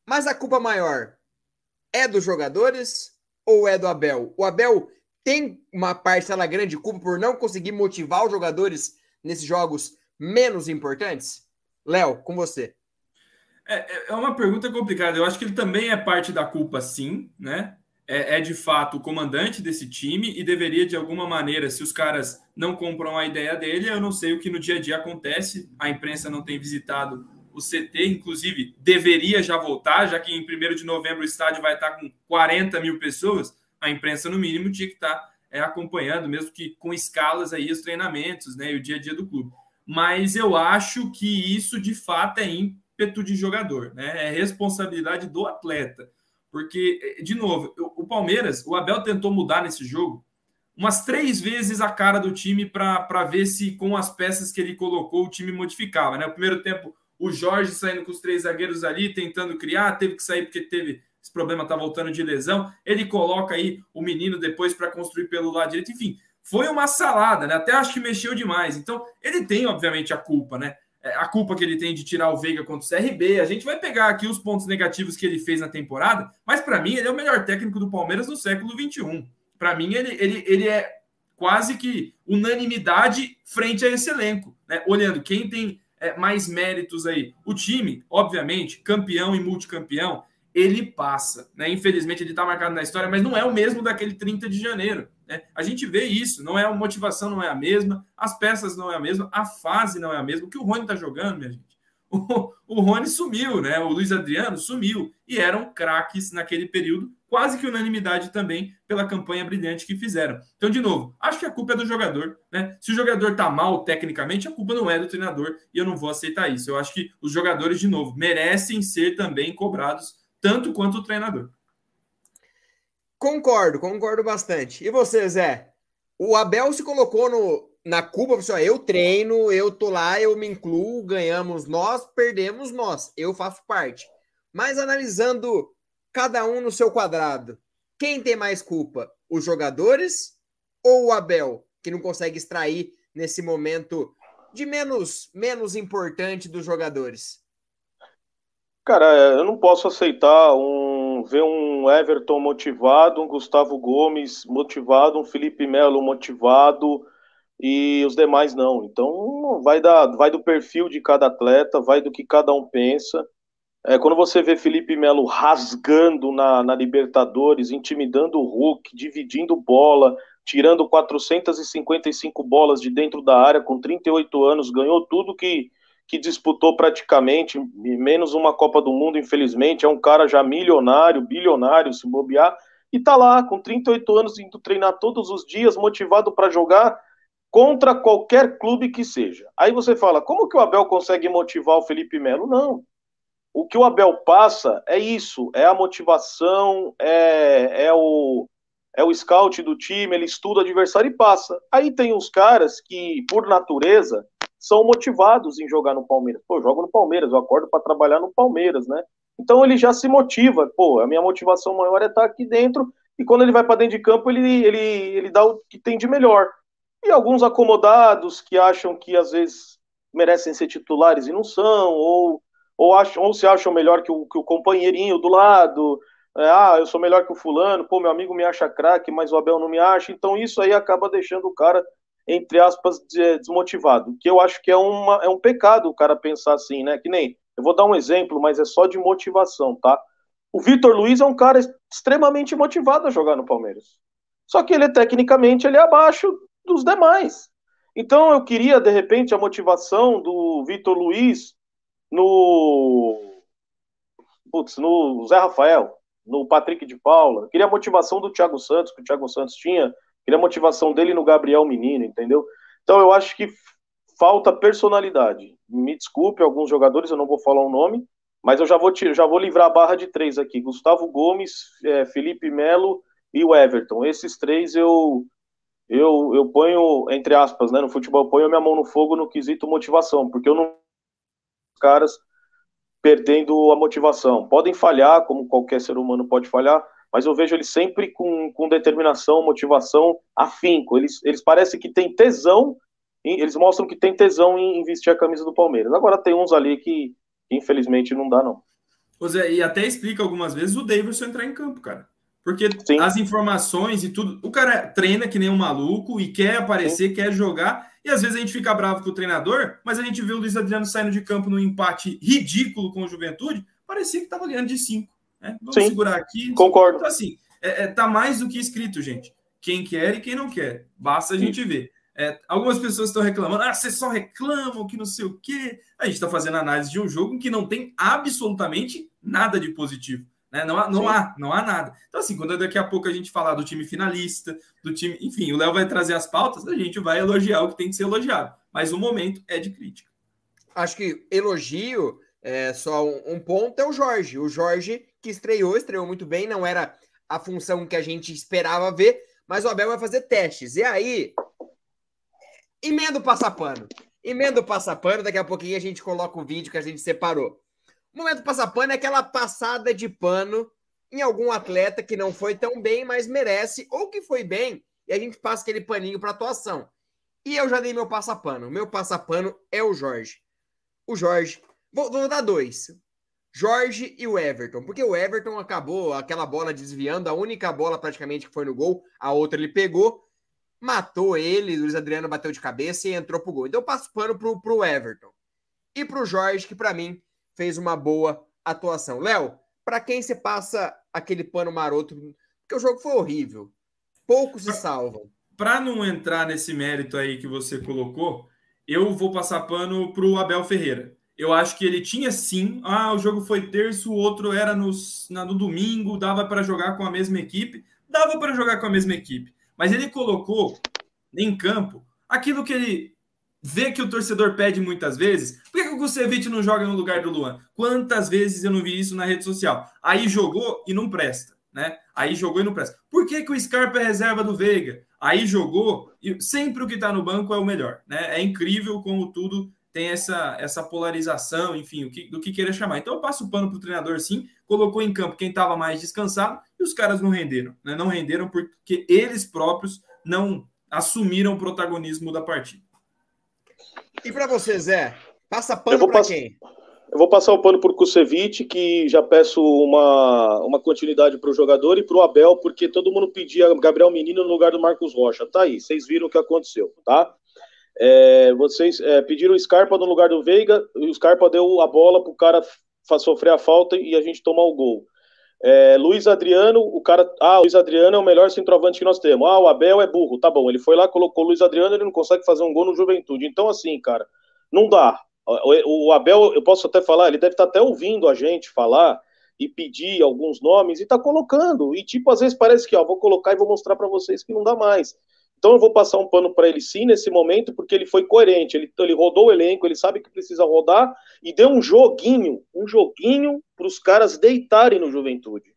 Mas a culpa maior é dos jogadores ou é do Abel? O Abel tem uma parcela grande de culpa por não conseguir motivar os jogadores nesses jogos menos importantes? Léo, com você. É, é, é uma pergunta complicada. Eu acho que ele também é parte da culpa, sim, né? é, é, de fato o comandante desse time e deveria, de alguma maneira, se os caras não compram a ideia dele, eu não sei o que no dia a dia acontece. A imprensa não tem visitado o CT, inclusive deveria já voltar, já que em 1 de novembro o estádio vai estar com 40 mil pessoas. A imprensa, no mínimo, tinha que estar é, acompanhando, mesmo que com escalas aí, os treinamentos né, e o dia a dia do clube. Mas eu acho que isso de fato é ímpeto de jogador, né? é responsabilidade do atleta. Porque, de novo, o Palmeiras, o Abel tentou mudar nesse jogo umas três vezes a cara do time para ver se com as peças que ele colocou o time modificava. Né? O primeiro tempo, o Jorge saindo com os três zagueiros ali, tentando criar, teve que sair porque teve esse problema, tá voltando de lesão. Ele coloca aí o menino depois para construir pelo lado direito. Enfim, foi uma salada, né? Até acho que mexeu demais. Então, ele tem, obviamente, a culpa, né? É, a culpa que ele tem de tirar o Veiga contra o CRB. A gente vai pegar aqui os pontos negativos que ele fez na temporada, mas para mim ele é o melhor técnico do Palmeiras no século XXI. Para mim ele, ele, ele é quase que unanimidade frente a esse elenco, né? Olhando quem tem é, mais méritos aí. O time, obviamente, campeão e multicampeão, ele passa, né? Infelizmente ele está marcado na história, mas não é o mesmo daquele 30 de janeiro. Né? A gente vê isso, não é a motivação não é a mesma, as peças não é a mesma, a fase não é a mesma. O que o Rony está jogando, minha gente? [LAUGHS] O, o Rony sumiu, né? O Luiz Adriano sumiu e eram craques naquele período, quase que unanimidade também pela campanha brilhante que fizeram. Então, de novo, acho que a culpa é do jogador, né? Se o jogador tá mal tecnicamente, a culpa não é do treinador e eu não vou aceitar isso. Eu acho que os jogadores, de novo, merecem ser também cobrados tanto quanto o treinador. Concordo, concordo bastante. E você, Zé? O Abel se colocou no, na Cuba, pessoal, eu treino, eu tô lá, eu me incluo, ganhamos nós, perdemos nós, eu faço parte. Mas analisando cada um no seu quadrado, quem tem mais culpa? Os jogadores ou o Abel, que não consegue extrair nesse momento de menos, menos importante dos jogadores? Cara, eu não posso aceitar um ver um Everton motivado, um Gustavo Gomes motivado, um Felipe Melo motivado e os demais não. Então vai da, vai do perfil de cada atleta, vai do que cada um pensa. É, quando você vê Felipe Melo rasgando na, na Libertadores, intimidando o Hulk, dividindo bola, tirando 455 bolas de dentro da área com 38 anos, ganhou tudo que, que disputou praticamente, menos uma Copa do Mundo, infelizmente. É um cara já milionário, bilionário, se bobear, e tá lá com 38 anos indo treinar todos os dias, motivado para jogar contra qualquer clube que seja. Aí você fala, como que o Abel consegue motivar o Felipe Melo? Não. O que o Abel passa é isso, é a motivação, é, é o é o scout do time, ele estuda o adversário e passa. Aí tem os caras que, por natureza, são motivados em jogar no Palmeiras. Pô, eu jogo no Palmeiras, eu acordo para trabalhar no Palmeiras, né? Então ele já se motiva. Pô, a minha motivação maior é estar aqui dentro. E quando ele vai para dentro de campo, ele, ele, ele dá o que tem de melhor. E alguns acomodados que acham que às vezes merecem ser titulares e não são, ou, ou, acham, ou se acham melhor que o, que o companheirinho do lado, é, ah, eu sou melhor que o fulano, pô, meu amigo me acha craque, mas o Abel não me acha. Então isso aí acaba deixando o cara, entre aspas, desmotivado. Que eu acho que é, uma, é um pecado o cara pensar assim, né? Que nem, eu vou dar um exemplo, mas é só de motivação, tá? O Vitor Luiz é um cara extremamente motivado a jogar no Palmeiras. Só que ele, tecnicamente, ele é abaixo dos demais. Então eu queria, de repente, a motivação do Vitor Luiz no. Putz, no Zé Rafael no Patrick de Paula, queria a motivação do Thiago Santos, que o Thiago Santos tinha, queria a motivação dele no Gabriel Menino, entendeu? Então eu acho que falta personalidade. Me desculpe, alguns jogadores, eu não vou falar o nome, mas eu já vou, já vou livrar a barra de três aqui: Gustavo Gomes, é, Felipe Melo e o Everton. Esses três eu, eu, eu ponho, entre aspas, né, no futebol, eu ponho minha mão no fogo no quesito motivação, porque eu não. caras perdendo a motivação. Podem falhar, como qualquer ser humano pode falhar, mas eu vejo eles sempre com, com determinação, motivação, afinco. Eles, eles parecem que têm tesão, eles mostram que têm tesão em, vestir a camisa do Palmeiras. Agora tem uns ali que, infelizmente, não dá, não. José, e até explica algumas vezes o Davidson entrar em campo, cara. Porque Sim. as informações e tudo. O cara treina que nem um maluco e quer aparecer, Sim. quer jogar. E às vezes a gente fica bravo com o treinador, mas a gente vê o Luiz Adriano saindo de campo num empate ridículo com o Juventude. Parecia que estava ganhando de 5. Né? Vamos Sim. segurar aqui. Concordo. Então, assim, é, é, tá mais do que escrito, gente. Quem quer e quem não quer. Basta a gente ver. É, algumas pessoas estão reclamando, ah, vocês só reclamam que não sei o quê. A gente está fazendo análise de um jogo que não tem absolutamente nada de positivo. Né? Não, há, não há, não há nada. Então, assim, quando daqui a pouco a gente falar do time finalista, do time. Enfim, o Léo vai trazer as pautas, a gente vai elogiar o que tem que ser elogiado. Mas o momento é de crítica. Acho que elogio, é, só um, um ponto, é o Jorge. O Jorge que estreou, estreou muito bem, não era a função que a gente esperava ver, mas o Abel vai fazer testes. E aí, emenda o passapano. Emenda o passapano, daqui a pouquinho a gente coloca o vídeo que a gente separou. O momento passapano é aquela passada de pano em algum atleta que não foi tão bem, mas merece, ou que foi bem, e a gente passa aquele paninho para atuação. E eu já dei meu passapano. Meu passapano é o Jorge. O Jorge. Vou, vou dar dois. Jorge e o Everton. Porque o Everton acabou aquela bola desviando, a única bola praticamente que foi no gol, a outra ele pegou, matou ele, Luiz Adriano bateu de cabeça e entrou pro gol. Então eu passo pano pro, pro Everton. E pro Jorge, que para mim fez uma boa atuação. Léo, para quem você passa aquele pano maroto? Porque o jogo foi horrível. Poucos se salvam. Para não entrar nesse mérito aí que você colocou, eu vou passar pano para o Abel Ferreira. Eu acho que ele tinha sim. Ah, o jogo foi terço, o outro era no, no domingo, dava para jogar com a mesma equipe. Dava para jogar com a mesma equipe. Mas ele colocou em campo aquilo que ele vê que o torcedor pede muitas vezes. Por que, que o Kusevich não joga no lugar do Luan? Quantas vezes eu não vi isso na rede social? Aí jogou e não presta. né? Aí jogou e não presta. Por que, que o Scarpa é reserva do Veiga? Aí jogou e sempre o que está no banco é o melhor, né? É incrível como tudo tem essa, essa polarização, enfim, o que, do que queira chamar. Então eu passo o pano para o treinador, sim, colocou em campo quem estava mais descansado e os caras não renderam, né? Não renderam porque eles próprios não assumiram o protagonismo da partida. E para você, Zé, passa pano para pass... quem? Eu vou passar o pano para o Kusevich, que já peço uma, uma continuidade para o jogador e para o Abel, porque todo mundo pedia Gabriel Menino no lugar do Marcos Rocha. Tá aí, vocês viram o que aconteceu, tá? É, vocês é, pediram o Scarpa no lugar do Veiga, e o Scarpa deu a bola para o cara sofrer a falta e a gente tomar o gol. É, Luiz Adriano, o cara. Ah, Luiz Adriano é o melhor centroavante que nós temos. Ah, o Abel é burro. Tá bom, ele foi lá, colocou o Luiz Adriano, ele não consegue fazer um gol no Juventude. Então, assim, cara, não dá. O, o Abel, eu posso até falar, ele deve estar até ouvindo a gente falar e pedir alguns nomes e tá colocando. E, tipo, às vezes parece que, ó, vou colocar e vou mostrar para vocês que não dá mais. Então eu vou passar um pano para ele sim nesse momento, porque ele foi coerente, ele, ele rodou o elenco, ele sabe que precisa rodar e deu um joguinho, um joguinho para os caras deitarem no Juventude.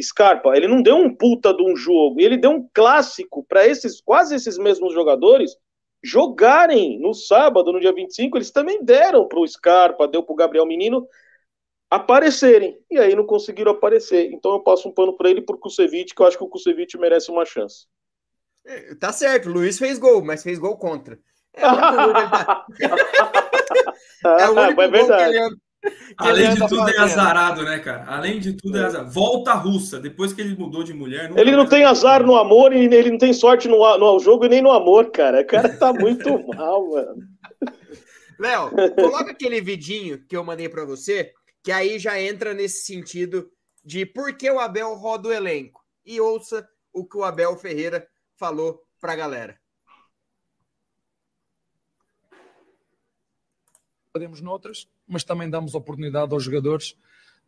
Scarpa, ele não deu um puta de um jogo, ele deu um clássico para esses quase esses mesmos jogadores jogarem no sábado, no dia 25, eles também deram para o Scarpa, deu para o Gabriel Menino aparecerem, e aí não conseguiram aparecer. Então eu passo um pano para ele por Kusevich, que eu acho que o Kusevich merece uma chance. É, tá certo, o Luiz fez gol, mas fez gol contra. É, [LAUGHS] é o único é gol que ele anda, Além de tudo é azarado, né, cara? Além de tudo é, é azarado. Volta russa, depois que ele mudou de mulher. Ele não tem azar no amor e ele não tem sorte no, no jogo e nem no amor, cara. O cara tá muito [LAUGHS] mal, mano. Léo, coloca aquele vidinho que eu mandei para você, que aí já entra nesse sentido de por que o Abel roda o elenco. E ouça o que o Abel Ferreira falou para a galera. Podemos noutras, mas também damos oportunidade aos jogadores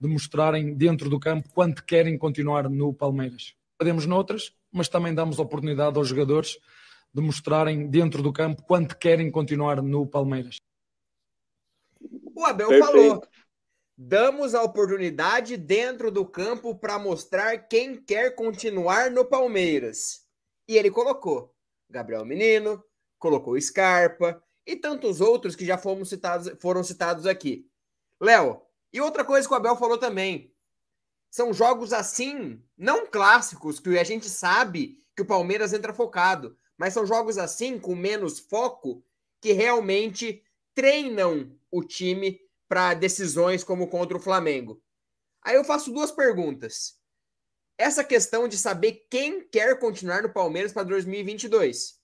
de mostrarem dentro do campo quanto querem continuar no Palmeiras. Podemos noutras, mas também damos oportunidade aos jogadores de mostrarem dentro do campo quanto querem continuar no Palmeiras. O Abel Perfeito. falou: damos a oportunidade dentro do campo para mostrar quem quer continuar no Palmeiras. E ele colocou Gabriel Menino, colocou Scarpa e tantos outros que já fomos citados, foram citados aqui. Léo, e outra coisa que o Abel falou também. São jogos assim, não clássicos, que a gente sabe que o Palmeiras entra focado, mas são jogos assim, com menos foco, que realmente treinam o time para decisões como contra o Flamengo. Aí eu faço duas perguntas essa questão de saber quem quer continuar no Palmeiras para 2022.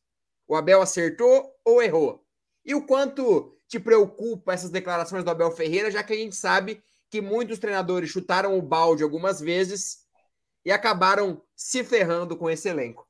O Abel acertou ou errou? E o quanto te preocupa essas declarações do Abel Ferreira, já que a gente sabe que muitos treinadores chutaram o balde algumas vezes e acabaram se ferrando com esse elenco?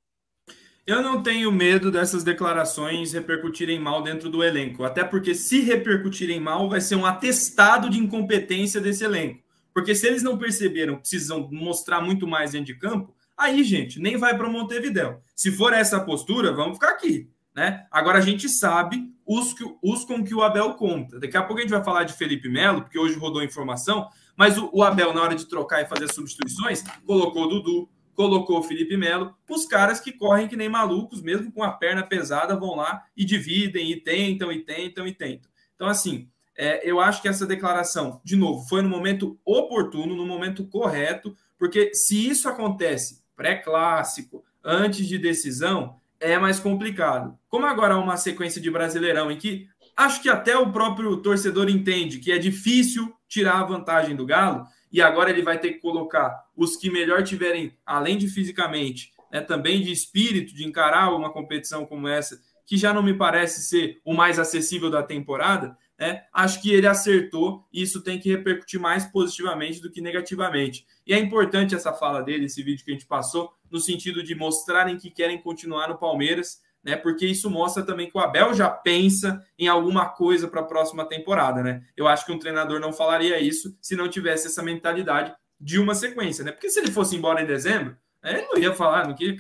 Eu não tenho medo dessas declarações repercutirem mal dentro do elenco, até porque se repercutirem mal, vai ser um atestado de incompetência desse elenco. Porque se eles não perceberam precisam mostrar muito mais dentro de campo, aí, gente, nem vai para Montevidéu. Se for essa postura, vamos ficar aqui. Né? Agora a gente sabe os, que, os com que o Abel conta. Daqui a pouco a gente vai falar de Felipe Melo, porque hoje rodou informação, mas o, o Abel, na hora de trocar e fazer substituições, colocou o Dudu, colocou o Felipe Melo, os caras que correm que nem malucos, mesmo com a perna pesada, vão lá e dividem, e tentam, e tentam, e tentam. Então, assim, é, eu acho que essa declaração, de novo, foi no momento oportuno, no momento correto, porque se isso acontece pré-clássico, antes de decisão, é mais complicado. Como agora há uma sequência de Brasileirão em que acho que até o próprio torcedor entende que é difícil tirar a vantagem do Galo, e agora ele vai ter que colocar os que melhor tiverem, além de fisicamente, né, também de espírito, de encarar uma competição como essa, que já não me parece ser o mais acessível da temporada, né, acho que ele acertou e isso tem que repercutir mais positivamente do que negativamente. E é importante essa fala dele, esse vídeo que a gente passou, no sentido de mostrarem que querem continuar no Palmeiras, né? Porque isso mostra também que o Abel já pensa em alguma coisa para a próxima temporada, né? Eu acho que um treinador não falaria isso se não tivesse essa mentalidade de uma sequência, né? Porque se ele fosse embora em dezembro, ele não ia falar, não ele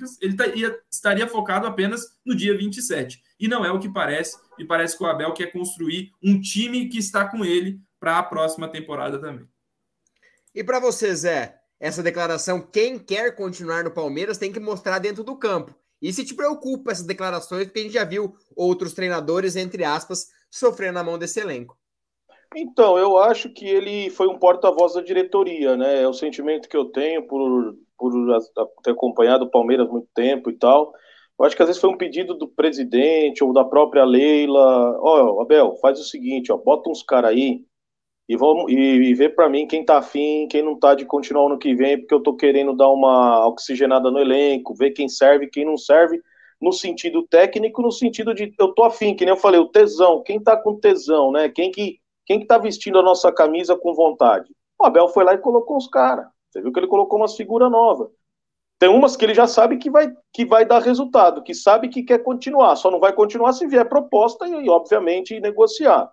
ia, estaria focado apenas no dia 27. E não é o que parece. E parece que o Abel quer construir um time que está com ele para a próxima temporada também. E para você, Zé, essa declaração, quem quer continuar no Palmeiras tem que mostrar dentro do campo. E se te preocupa essas declarações, porque a gente já viu outros treinadores, entre aspas, sofrendo na mão desse elenco. Então, eu acho que ele foi um porta-voz da diretoria, né? É o sentimento que eu tenho por, por ter acompanhado o Palmeiras muito tempo e tal. Eu acho que às vezes foi um pedido do presidente ou da própria Leila. Ó, oh, Abel, faz o seguinte, ó, bota uns caras aí e vamos e, e vê para mim quem tá afim, quem não tá de continuar ano que vem, porque eu tô querendo dar uma oxigenada no elenco, ver quem serve, quem não serve, no sentido técnico, no sentido de eu tô afim, que nem eu falei, o tesão, quem tá com tesão, né? Quem que quem que tá vestindo a nossa camisa com vontade? O Abel foi lá e colocou os caras. Você viu que ele colocou umas figuras novas. Tem umas que ele já sabe que vai, que vai dar resultado, que sabe que quer continuar, só não vai continuar se vier proposta e, obviamente, negociar.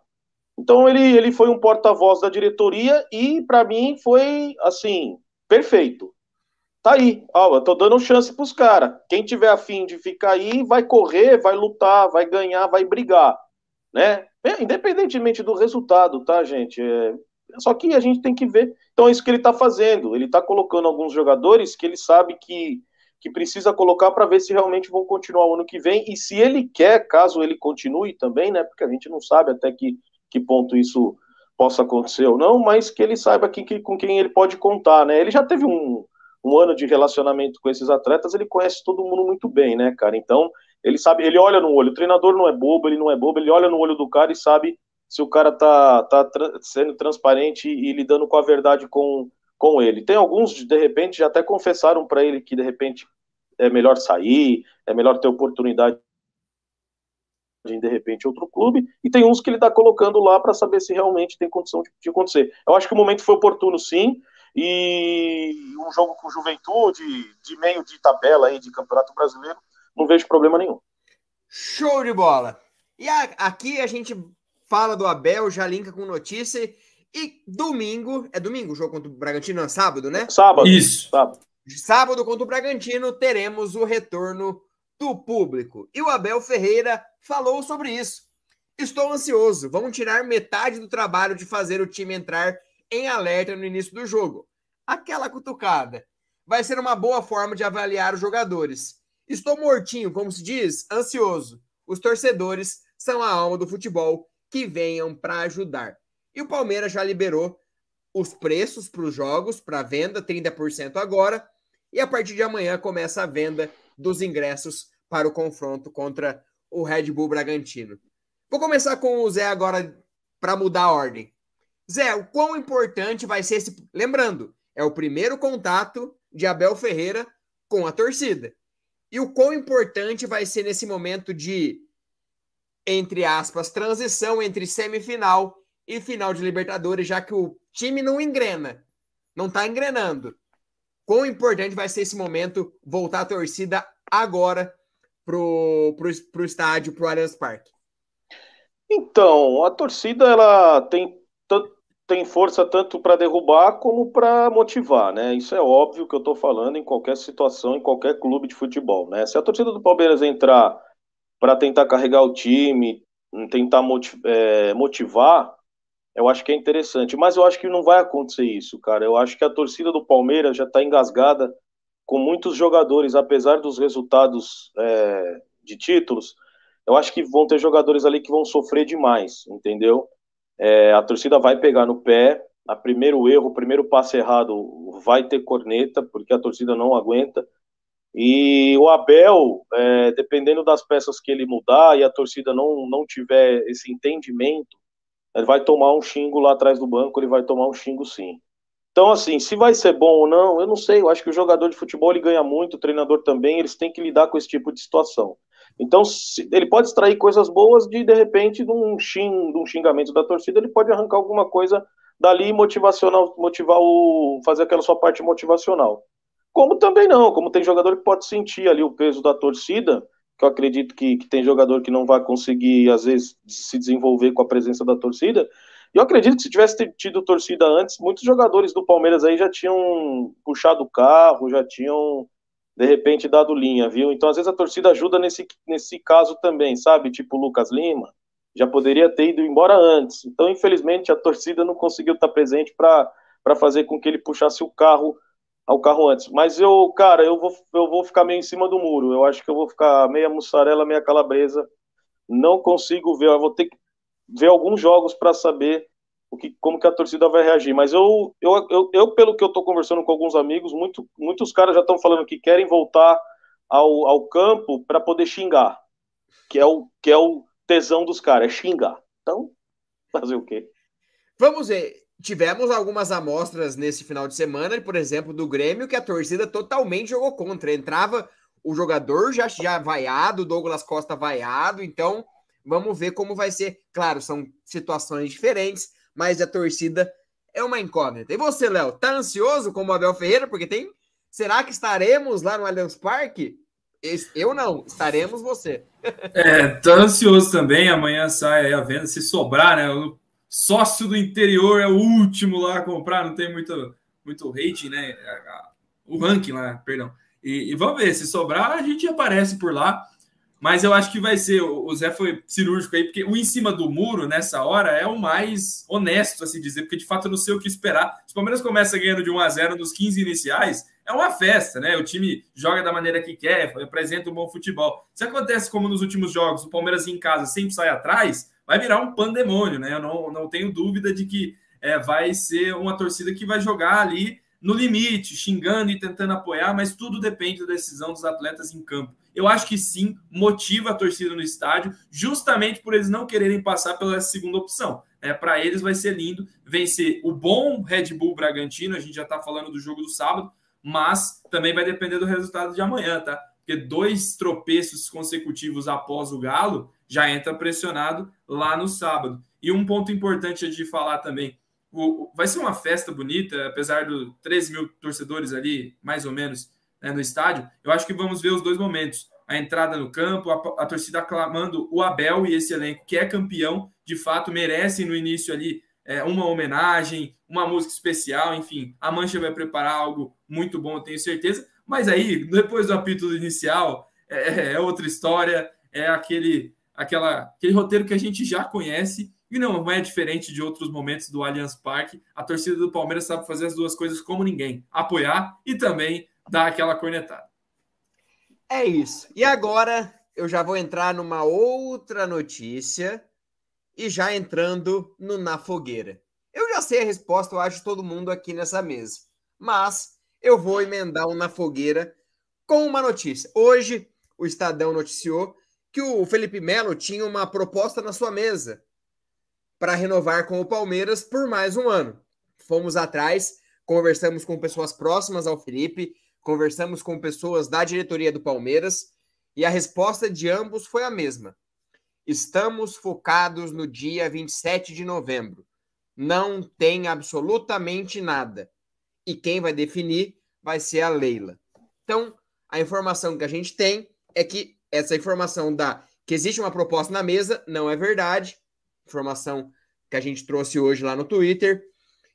Então, ele, ele foi um porta-voz da diretoria e, para mim, foi, assim, perfeito. Tá aí, ó, eu tô dando chance pros caras. Quem tiver afim de ficar aí, vai correr, vai lutar, vai ganhar, vai brigar, né? É, independentemente do resultado, tá, gente? É, só que a gente tem que ver. Então é isso que ele está fazendo. Ele está colocando alguns jogadores que ele sabe que, que precisa colocar para ver se realmente vão continuar o ano que vem. E se ele quer, caso ele continue também, né? Porque a gente não sabe até que, que ponto isso possa acontecer ou não, mas que ele saiba que, que, com quem ele pode contar, né? Ele já teve um, um ano de relacionamento com esses atletas, ele conhece todo mundo muito bem, né, cara? Então, ele sabe, ele olha no olho. O treinador não é bobo, ele não é bobo, ele olha no olho do cara e sabe se o cara tá, tá tra sendo transparente e lidando com a verdade com, com ele. Tem alguns, de repente, já até confessaram para ele que, de repente, é melhor sair, é melhor ter oportunidade em, de repente, outro clube, e tem uns que ele está colocando lá para saber se realmente tem condição de, de, acontecer. Eu acho que o momento foi oportuno, sim, e um jogo com juventude, de meio de tabela aí de Campeonato Brasileiro, não vejo problema nenhum. Show de bola! E a, aqui a gente fala do Abel, já linka com notícia. E domingo, é domingo o jogo contra o Bragantino? Não, é sábado, né? Sábado. Isso. Sábado. sábado contra o Bragantino teremos o retorno do público. E o Abel Ferreira falou sobre isso. Estou ansioso. Vamos tirar metade do trabalho de fazer o time entrar em alerta no início do jogo. Aquela cutucada. Vai ser uma boa forma de avaliar os jogadores. Estou mortinho, como se diz, ansioso. Os torcedores são a alma do futebol que venham para ajudar. E o Palmeiras já liberou os preços para os jogos, para venda, 30% agora. E a partir de amanhã começa a venda dos ingressos para o confronto contra o Red Bull Bragantino. Vou começar com o Zé agora para mudar a ordem. Zé, o quão importante vai ser esse. Lembrando, é o primeiro contato de Abel Ferreira com a torcida. E o quão importante vai ser nesse momento de entre aspas, transição entre semifinal e final de Libertadores, já que o time não engrena, não está engrenando. Quão importante vai ser esse momento voltar a torcida agora pro, pro, pro estádio, pro Allianz Parque? Então, a torcida ela tem, tem força tanto para derrubar como para motivar, né? Isso é óbvio que eu estou falando em qualquer situação, em qualquer clube de futebol, né? Se a torcida do Palmeiras entrar para tentar carregar o time, tentar é, motivar, eu acho que é interessante. Mas eu acho que não vai acontecer isso, cara. Eu acho que a torcida do Palmeiras já está engasgada com muitos jogadores, apesar dos resultados é, de títulos. Eu acho que vão ter jogadores ali que vão sofrer demais, entendeu? É, a torcida vai pegar no pé. A primeiro erro, o primeiro passo errado vai ter corneta, porque a torcida não aguenta. E o Abel, é, dependendo das peças que ele mudar e a torcida não, não tiver esse entendimento, ele vai tomar um xingo lá atrás do banco, ele vai tomar um xingo sim. Então, assim, se vai ser bom ou não, eu não sei. Eu acho que o jogador de futebol ele ganha muito, o treinador também, eles têm que lidar com esse tipo de situação. Então, se, ele pode extrair coisas boas de, de repente, de um, xing, de um xingamento da torcida, ele pode arrancar alguma coisa dali motivacional, motivar o. fazer aquela sua parte motivacional. Como também não, como tem jogador que pode sentir ali o peso da torcida, que eu acredito que, que tem jogador que não vai conseguir, às vezes, se desenvolver com a presença da torcida. E eu acredito que se tivesse tido torcida antes, muitos jogadores do Palmeiras aí já tinham puxado o carro, já tinham, de repente, dado linha, viu? Então, às vezes, a torcida ajuda nesse, nesse caso também, sabe? Tipo o Lucas Lima, já poderia ter ido embora antes. Então, infelizmente, a torcida não conseguiu estar presente para fazer com que ele puxasse o carro ao carro antes. Mas eu, cara, eu vou, eu vou ficar meio em cima do muro. Eu acho que eu vou ficar meia mussarela, meia calabresa. Não consigo ver. Eu vou ter que ver alguns jogos para saber o que, como que a torcida vai reagir. Mas eu, eu, eu, eu pelo que eu estou conversando com alguns amigos, muito, muitos caras já estão falando que querem voltar ao, ao campo para poder xingar, que é o que é o tesão dos caras, é xingar. Então, fazer o quê? Vamos ver. Tivemos algumas amostras nesse final de semana, por exemplo, do Grêmio, que a torcida totalmente jogou contra. Entrava o jogador já, já vaiado, Douglas Costa vaiado, então vamos ver como vai ser. Claro, são situações diferentes, mas a torcida é uma incógnita. E você, Léo, tá ansioso como o Abel Ferreira? Porque tem. Será que estaremos lá no Allianz Parque? Eu não, estaremos você. É, tô ansioso também. Amanhã sai a venda, se sobrar, né? Sócio do interior é o último lá a comprar, não tem muito, muito rating, né? O ranking lá, perdão. E, e, vamos ver, se sobrar, a gente aparece por lá. Mas eu acho que vai ser. O Zé foi cirúrgico aí, porque o em cima do muro, nessa hora, é o mais honesto, assim dizer, porque de fato eu não sei o que esperar. Se o Palmeiras começa ganhando de 1 a 0 nos 15 iniciais, é uma festa, né? O time joga da maneira que quer, apresenta um bom futebol. Se acontece como nos últimos jogos, o Palmeiras em casa sempre sai atrás, vai virar um pandemônio, né? Eu não, não tenho dúvida de que é, vai ser uma torcida que vai jogar ali no limite, xingando e tentando apoiar, mas tudo depende da decisão dos atletas em campo. Eu acho que sim, motiva a torcida no estádio, justamente por eles não quererem passar pela segunda opção. É, Para eles vai ser lindo vencer o bom Red Bull Bragantino, a gente já está falando do jogo do sábado, mas também vai depender do resultado de amanhã, tá? Porque dois tropeços consecutivos após o Galo já entra pressionado lá no sábado. E um ponto importante de falar também: o, vai ser uma festa bonita, apesar dos 13 mil torcedores ali, mais ou menos, né, no estádio. Eu acho que vamos ver os dois momentos. A entrada no campo, a, a torcida aclamando o Abel e esse elenco que é campeão, de fato merece no início ali é, uma homenagem, uma música especial, enfim. A Mancha vai preparar algo muito bom, eu tenho certeza. Mas aí, depois do apito inicial, é, é outra história, é aquele aquela, aquele roteiro que a gente já conhece e não é diferente de outros momentos do Allianz Parque. A torcida do Palmeiras sabe fazer as duas coisas como ninguém: apoiar e também dar aquela cornetada. É isso. E agora eu já vou entrar numa outra notícia e já entrando no Na Fogueira. Eu já sei a resposta, eu acho, todo mundo aqui nessa mesa. Mas eu vou emendar um Na Fogueira com uma notícia. Hoje, o Estadão noticiou que o Felipe Melo tinha uma proposta na sua mesa para renovar com o Palmeiras por mais um ano. Fomos atrás, conversamos com pessoas próximas ao Felipe, conversamos com pessoas da diretoria do Palmeiras e a resposta de ambos foi a mesma. Estamos focados no dia 27 de novembro. Não tem absolutamente nada. E quem vai definir vai ser a Leila. Então, a informação que a gente tem é que essa informação da que existe uma proposta na mesa não é verdade. Informação que a gente trouxe hoje lá no Twitter,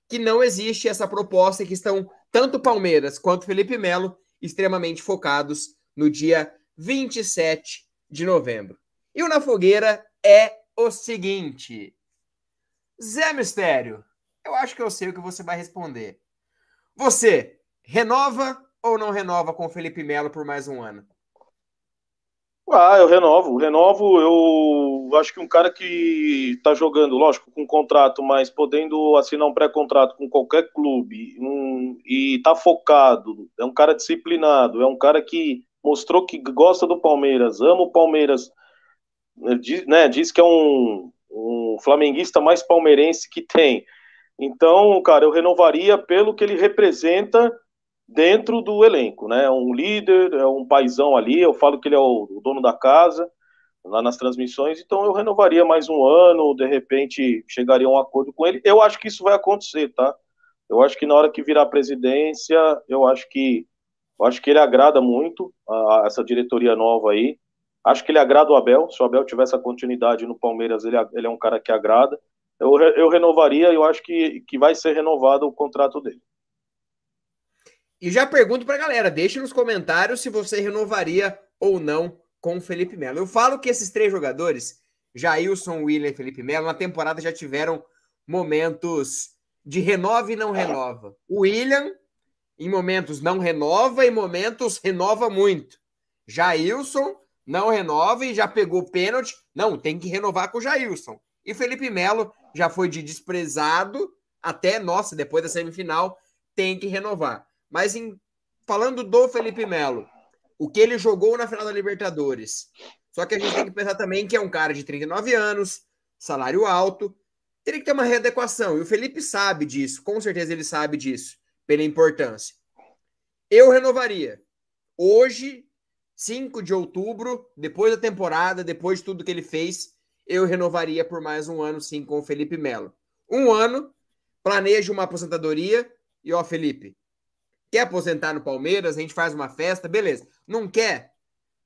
que não existe essa proposta e que estão tanto Palmeiras quanto Felipe Melo extremamente focados no dia 27 de novembro. E o Na Fogueira é o seguinte: Zé Mistério, eu acho que eu sei o que você vai responder. Você renova ou não renova com o Felipe Melo por mais um ano? Ah, eu renovo. Renovo, eu acho que um cara que tá jogando, lógico, com contrato, mas podendo assinar um pré-contrato com qualquer clube um, e tá focado, é um cara disciplinado, é um cara que mostrou que gosta do Palmeiras, ama o Palmeiras, diz, né, diz que é um, um flamenguista mais palmeirense que tem. Então, cara, eu renovaria pelo que ele representa dentro do elenco, né? É um líder, é um paizão ali, eu falo que ele é o, dono da casa, lá nas transmissões, então eu renovaria mais um ano, de repente chegaria a um acordo com ele. Eu acho que isso vai acontecer, tá? Eu acho que na hora que virar a presidência, eu acho que eu acho que ele agrada muito a, a essa diretoria nova aí. Acho que ele agrada o Abel. Se o Abel tivesse a continuidade no Palmeiras, ele, ele é um cara que agrada. Eu, eu renovaria, eu acho que, que vai ser renovado o contrato dele. E já pergunto para a galera, deixe nos comentários se você renovaria ou não com o Felipe Melo. Eu falo que esses três jogadores, Jailson, William e Felipe Melo, na temporada já tiveram momentos de renova e não renova. O William Em momentos não renova, em momentos renova muito. Jailson não renova e já pegou pênalti. Não, tem que renovar com o Jailson. E Felipe Melo já foi de desprezado até, nossa, depois da semifinal, tem que renovar. Mas em, falando do Felipe Melo, o que ele jogou na final da Libertadores. Só que a gente tem que pensar também que é um cara de 39 anos, salário alto, teria que ter uma readequação. E o Felipe sabe disso, com certeza ele sabe disso, pela importância. Eu renovaria. Hoje, 5 de outubro, depois da temporada, depois de tudo que ele fez, eu renovaria por mais um ano, sim, com o Felipe Melo. Um ano, planeje uma aposentadoria e, ó, Felipe, quer aposentar no Palmeiras, a gente faz uma festa, beleza. Não quer?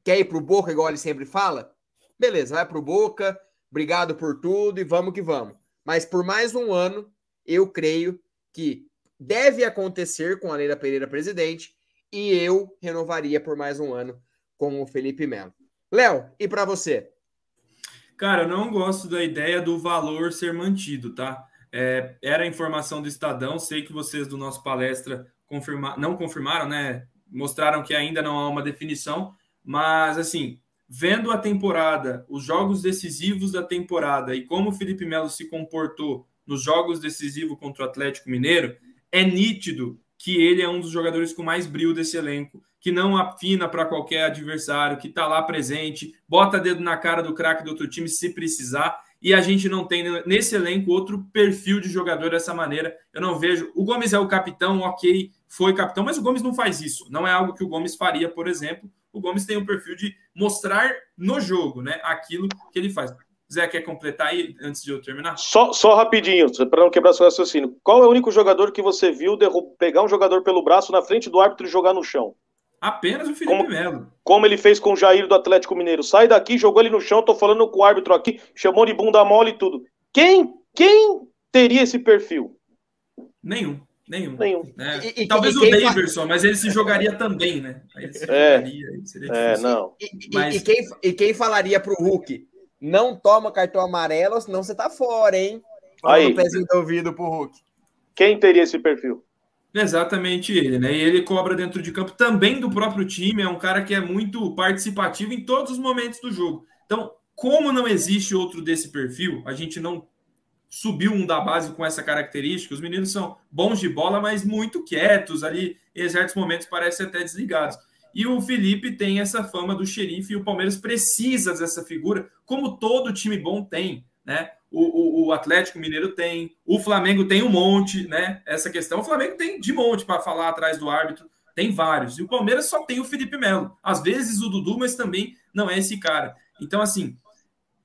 Quer ir pro Boca, igual ele sempre fala? Beleza, vai pro Boca, obrigado por tudo e vamos que vamos. Mas por mais um ano, eu creio que deve acontecer com a Leila Pereira presidente e eu renovaria por mais um ano com o Felipe Melo. Léo, e para você? Cara, eu não gosto da ideia do valor ser mantido, tá? É, era a informação do Estadão, sei que vocês do nosso palestra confirma, não confirmaram, né? Mostraram que ainda não há uma definição, mas assim, vendo a temporada, os jogos decisivos da temporada e como o Felipe Melo se comportou nos jogos decisivos contra o Atlético Mineiro, é nítido que ele é um dos jogadores com mais brilho desse elenco, que não afina para qualquer adversário, que está lá presente, bota dedo na cara do craque do outro time se precisar e a gente não tem nesse elenco outro perfil de jogador dessa maneira. Eu não vejo. O Gomes é o capitão, ok, foi capitão, mas o Gomes não faz isso. Não é algo que o Gomes faria, por exemplo. O Gomes tem o perfil de mostrar no jogo, né, aquilo que ele faz. Zé, quer completar aí antes de eu terminar? Só, só rapidinho, para não quebrar seu raciocínio. Qual é o único jogador que você viu pegar um jogador pelo braço na frente do árbitro e jogar no chão? Apenas o Felipe como, Melo. Como ele fez com o Jair do Atlético Mineiro. Sai daqui, jogou ele no chão, tô falando com o árbitro aqui, chamou de bunda mole e tudo. Quem, quem teria esse perfil? Nenhum. Nenhum. Nenhum. É, e, e, talvez e, o Davidson, mas ele se jogaria também, né? é, jogaria, é não. Mas... E, quem, e quem falaria pro Hulk? Não toma cartão amarelo, senão você tá fora, hein? Aí. o pezinho do ouvido pro Hulk. Quem teria esse perfil? Exatamente ele, né? E ele cobra dentro de campo também do próprio time, é um cara que é muito participativo em todos os momentos do jogo. Então, como não existe outro desse perfil, a gente não subiu um da base com essa característica. Os meninos são bons de bola, mas muito quietos ali, em certos momentos parecem até desligados. E o Felipe tem essa fama do xerife e o Palmeiras precisa dessa figura, como todo time bom tem, né? o, o, o, Atlético Mineiro tem, o Flamengo tem um monte, né? Essa questão, o Flamengo tem de monte para falar atrás do árbitro, tem vários. E o Palmeiras só tem o Felipe Melo. Às vezes o Dudu, mas também não é esse cara. Então, assim,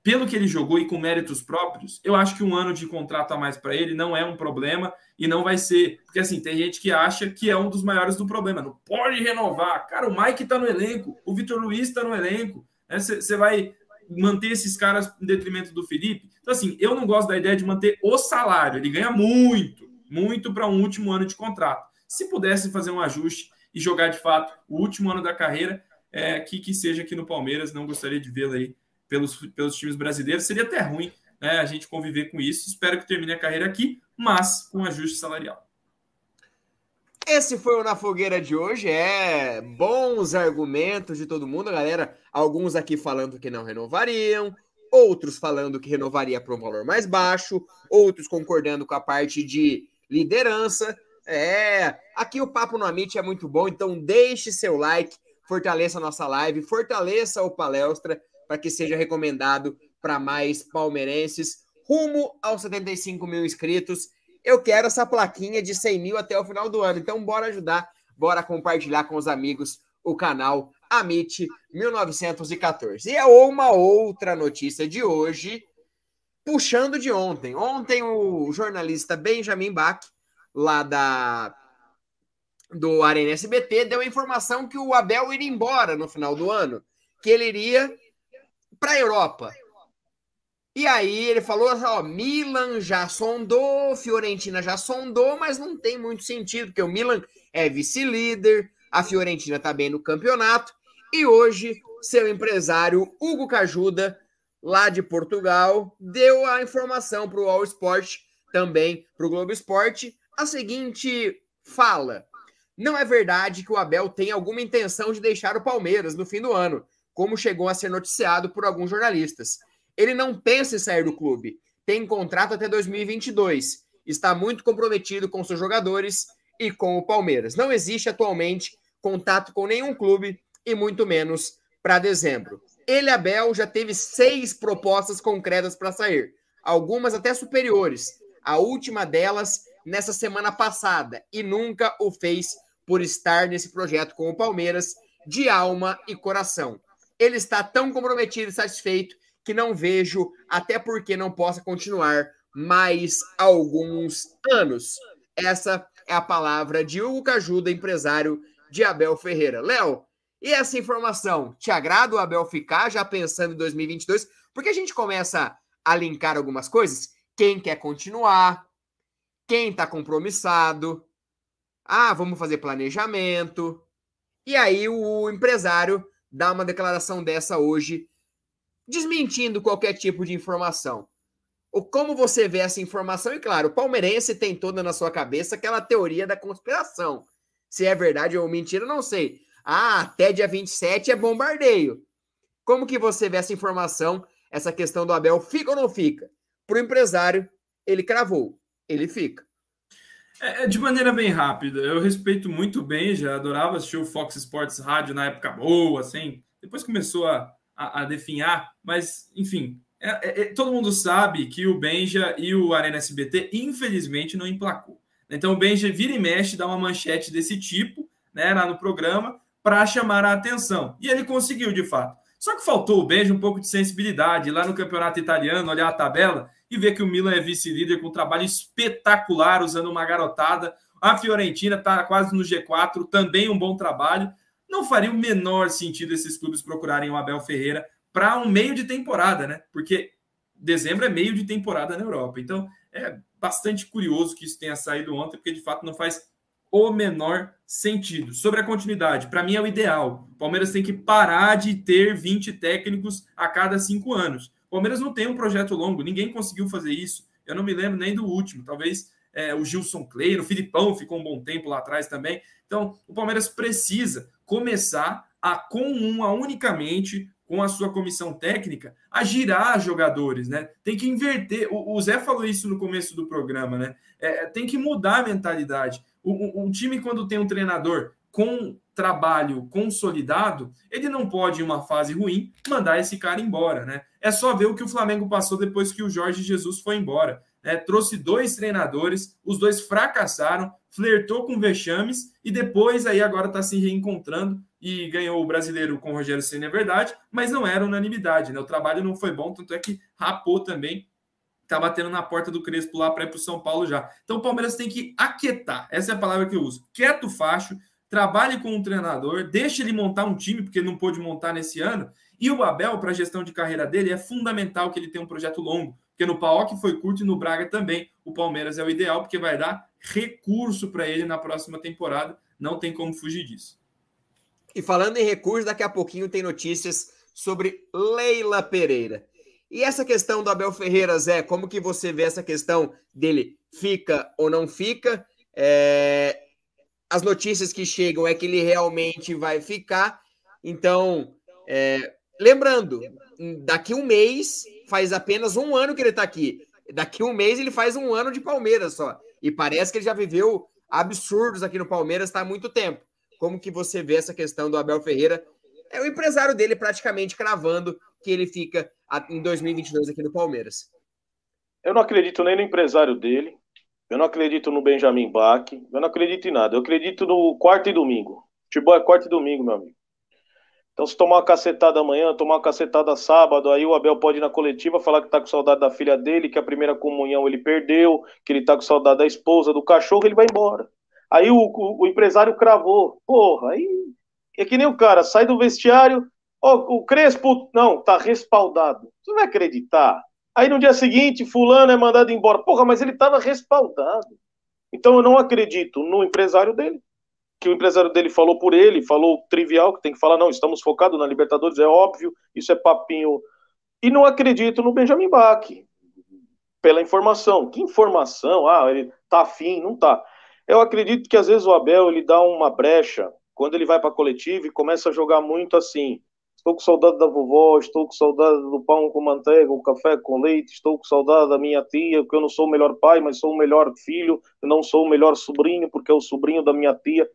pelo que ele jogou e com méritos próprios, eu acho que um ano de contrato a mais para ele não é um problema e não vai ser. Porque, assim, tem gente que acha que é um dos maiores do problema. Não pode renovar. Cara, o Mike tá no elenco, o Vitor Luiz tá no elenco. Você né? vai manter esses caras em detrimento do Felipe. Então, assim, eu não gosto da ideia de manter o salário. Ele ganha muito, muito para um último ano de contrato. Se pudesse fazer um ajuste e jogar de fato o último ano da carreira, é, que, que seja aqui no Palmeiras, não gostaria de vê-lo aí pelos, pelos times brasileiros. Seria até ruim né, a gente conviver com isso. Espero que termine a carreira aqui, mas com ajuste salarial. Esse foi o Na Fogueira de hoje. É bons argumentos de todo mundo, galera. Alguns aqui falando que não renovariam, outros falando que renovaria para um valor mais baixo, outros concordando com a parte de liderança. É, aqui o papo no Amit é muito bom, então deixe seu like, fortaleça a nossa live, fortaleça o palestra para que seja recomendado para mais palmeirenses. Rumo aos 75 mil inscritos eu quero essa plaquinha de 100 mil até o final do ano. Então, bora ajudar, bora compartilhar com os amigos o canal Amit 1914. E é uma outra notícia de hoje, puxando de ontem. Ontem, o jornalista Benjamin Bach, lá da do Arena SBT, deu a informação que o Abel iria embora no final do ano, que ele iria para a Europa. E aí ele falou assim, ó, Milan já sondou, Fiorentina já sondou, mas não tem muito sentido, porque o Milan é vice-líder, a Fiorentina tá bem no campeonato, e hoje seu empresário Hugo Cajuda, lá de Portugal, deu a informação para o All Sport, também para o Globo Esporte, a seguinte fala. Não é verdade que o Abel tem alguma intenção de deixar o Palmeiras no fim do ano, como chegou a ser noticiado por alguns jornalistas. Ele não pensa em sair do clube, tem contrato até 2022, está muito comprometido com seus jogadores e com o Palmeiras. Não existe atualmente contato com nenhum clube e muito menos para dezembro. Ele, Abel, já teve seis propostas concretas para sair, algumas até superiores. A última delas nessa semana passada e nunca o fez por estar nesse projeto com o Palmeiras de alma e coração. Ele está tão comprometido e satisfeito que não vejo até porque não possa continuar mais alguns anos. Essa é a palavra de Hugo Cajuda, empresário de Abel Ferreira. Léo, e essa informação te agrada o Abel ficar já pensando em 2022? Porque a gente começa a linkar algumas coisas. Quem quer continuar? Quem está compromissado? Ah, vamos fazer planejamento. E aí o empresário dá uma declaração dessa hoje, desmentindo qualquer tipo de informação. O como você vê essa informação? E claro, o palmeirense tem toda na sua cabeça aquela teoria da conspiração. Se é verdade ou mentira, não sei. Ah, até dia 27 é bombardeio. Como que você vê essa informação, essa questão do Abel, fica ou não fica? Para o empresário, ele cravou, ele fica. É, é, de maneira bem rápida. Eu respeito muito bem, já adorava assistir o Fox Sports Rádio na época boa, assim. Depois começou a, a, a definhar, mas, enfim, é, é, é, todo mundo sabe que o Benja e o Arena SBT, infelizmente, não emplacou. Então o Benja vira e mexe, dá uma manchete desse tipo, né, lá no programa, para chamar a atenção. E ele conseguiu, de fato. Só que faltou o Benja um pouco de sensibilidade lá no campeonato italiano, olhar a tabela e ver que o Milan é vice-líder com um trabalho espetacular, usando uma garotada. A Fiorentina está quase no G4, também um bom trabalho. Não faria o menor sentido esses clubes procurarem o Abel Ferreira para um meio de temporada, né? Porque dezembro é meio de temporada na Europa. Então é bastante curioso que isso tenha saído ontem, porque de fato não faz o menor sentido. Sobre a continuidade, para mim é o ideal. O Palmeiras tem que parar de ter 20 técnicos a cada cinco anos. Palmeiras não tem um projeto longo, ninguém conseguiu fazer isso. Eu não me lembro nem do último, talvez é, o Gilson Clay, o Filipão ficou um bom tempo lá atrás também. Então, o Palmeiras precisa começar a, com uma unicamente, com a sua comissão técnica, a girar jogadores, né? Tem que inverter. O, o Zé falou isso no começo do programa, né? É, tem que mudar a mentalidade. O, o, o time, quando tem um treinador com trabalho consolidado, ele não pode, em uma fase ruim, mandar esse cara embora, né? É só ver o que o Flamengo passou depois que o Jorge Jesus foi embora. Né? Trouxe dois treinadores, os dois fracassaram, flertou com vexames e depois aí agora está se reencontrando e ganhou o brasileiro com o Rogério Senna, é verdade, mas não era unanimidade, né? O trabalho não foi bom, tanto é que rapou também tá batendo na porta do Crespo lá para ir para o São Paulo já. Então o Palmeiras tem que aquietar, essa é a palavra que eu uso. Quieto facho, trabalhe com um treinador, deixe ele montar um time, porque não pôde montar nesse ano. E o Abel, para a gestão de carreira dele, é fundamental que ele tenha um projeto longo, porque no Paok foi curto e no Braga também. O Palmeiras é o ideal, porque vai dar recurso para ele na próxima temporada. Não tem como fugir disso. E falando em recurso, daqui a pouquinho tem notícias sobre Leila Pereira. E essa questão do Abel Ferreira, Zé, como que você vê essa questão dele fica ou não fica? É, as notícias que chegam é que ele realmente vai ficar. Então, é, lembrando, daqui um mês faz apenas um ano que ele está aqui. Daqui um mês ele faz um ano de Palmeiras só. E parece que ele já viveu absurdos aqui no Palmeiras está há muito tempo. Como que você vê essa questão do Abel Ferreira? É o empresário dele praticamente cravando que ele fica em 2022 aqui no Palmeiras. Eu não acredito nem no empresário dele, eu não acredito no Benjamin Bach, eu não acredito em nada. Eu acredito no quarto e domingo. Futebol é quarto e domingo, meu amigo. Então, se tomar uma cacetada amanhã, tomar uma cacetada sábado, aí o Abel pode ir na coletiva falar que tá com saudade da filha dele, que a primeira comunhão ele perdeu, que ele tá com saudade da esposa, do cachorro, ele vai embora. Aí o, o, o empresário cravou. Porra, aí é que nem o cara, sai do vestiário, o Crespo, não, tá respaldado. Você vai acreditar? Aí no dia seguinte, fulano é mandado embora. Porra, mas ele estava respaldado. Então eu não acredito no empresário dele. Que o empresário dele falou por ele, falou trivial, que tem que falar, não, estamos focados na Libertadores, é óbvio, isso é papinho. E não acredito no Benjamin Bach, pela informação. Que informação? Ah, ele tá afim, não tá. Eu acredito que às vezes o Abel ele dá uma brecha quando ele vai para coletiva e começa a jogar muito assim. Estou com saudade da vovó, estou com saudade do pão com manteiga, o café com leite, estou com saudade da minha tia, porque eu não sou o melhor pai, mas sou o melhor filho, não sou o melhor sobrinho, porque é o sobrinho da minha tia.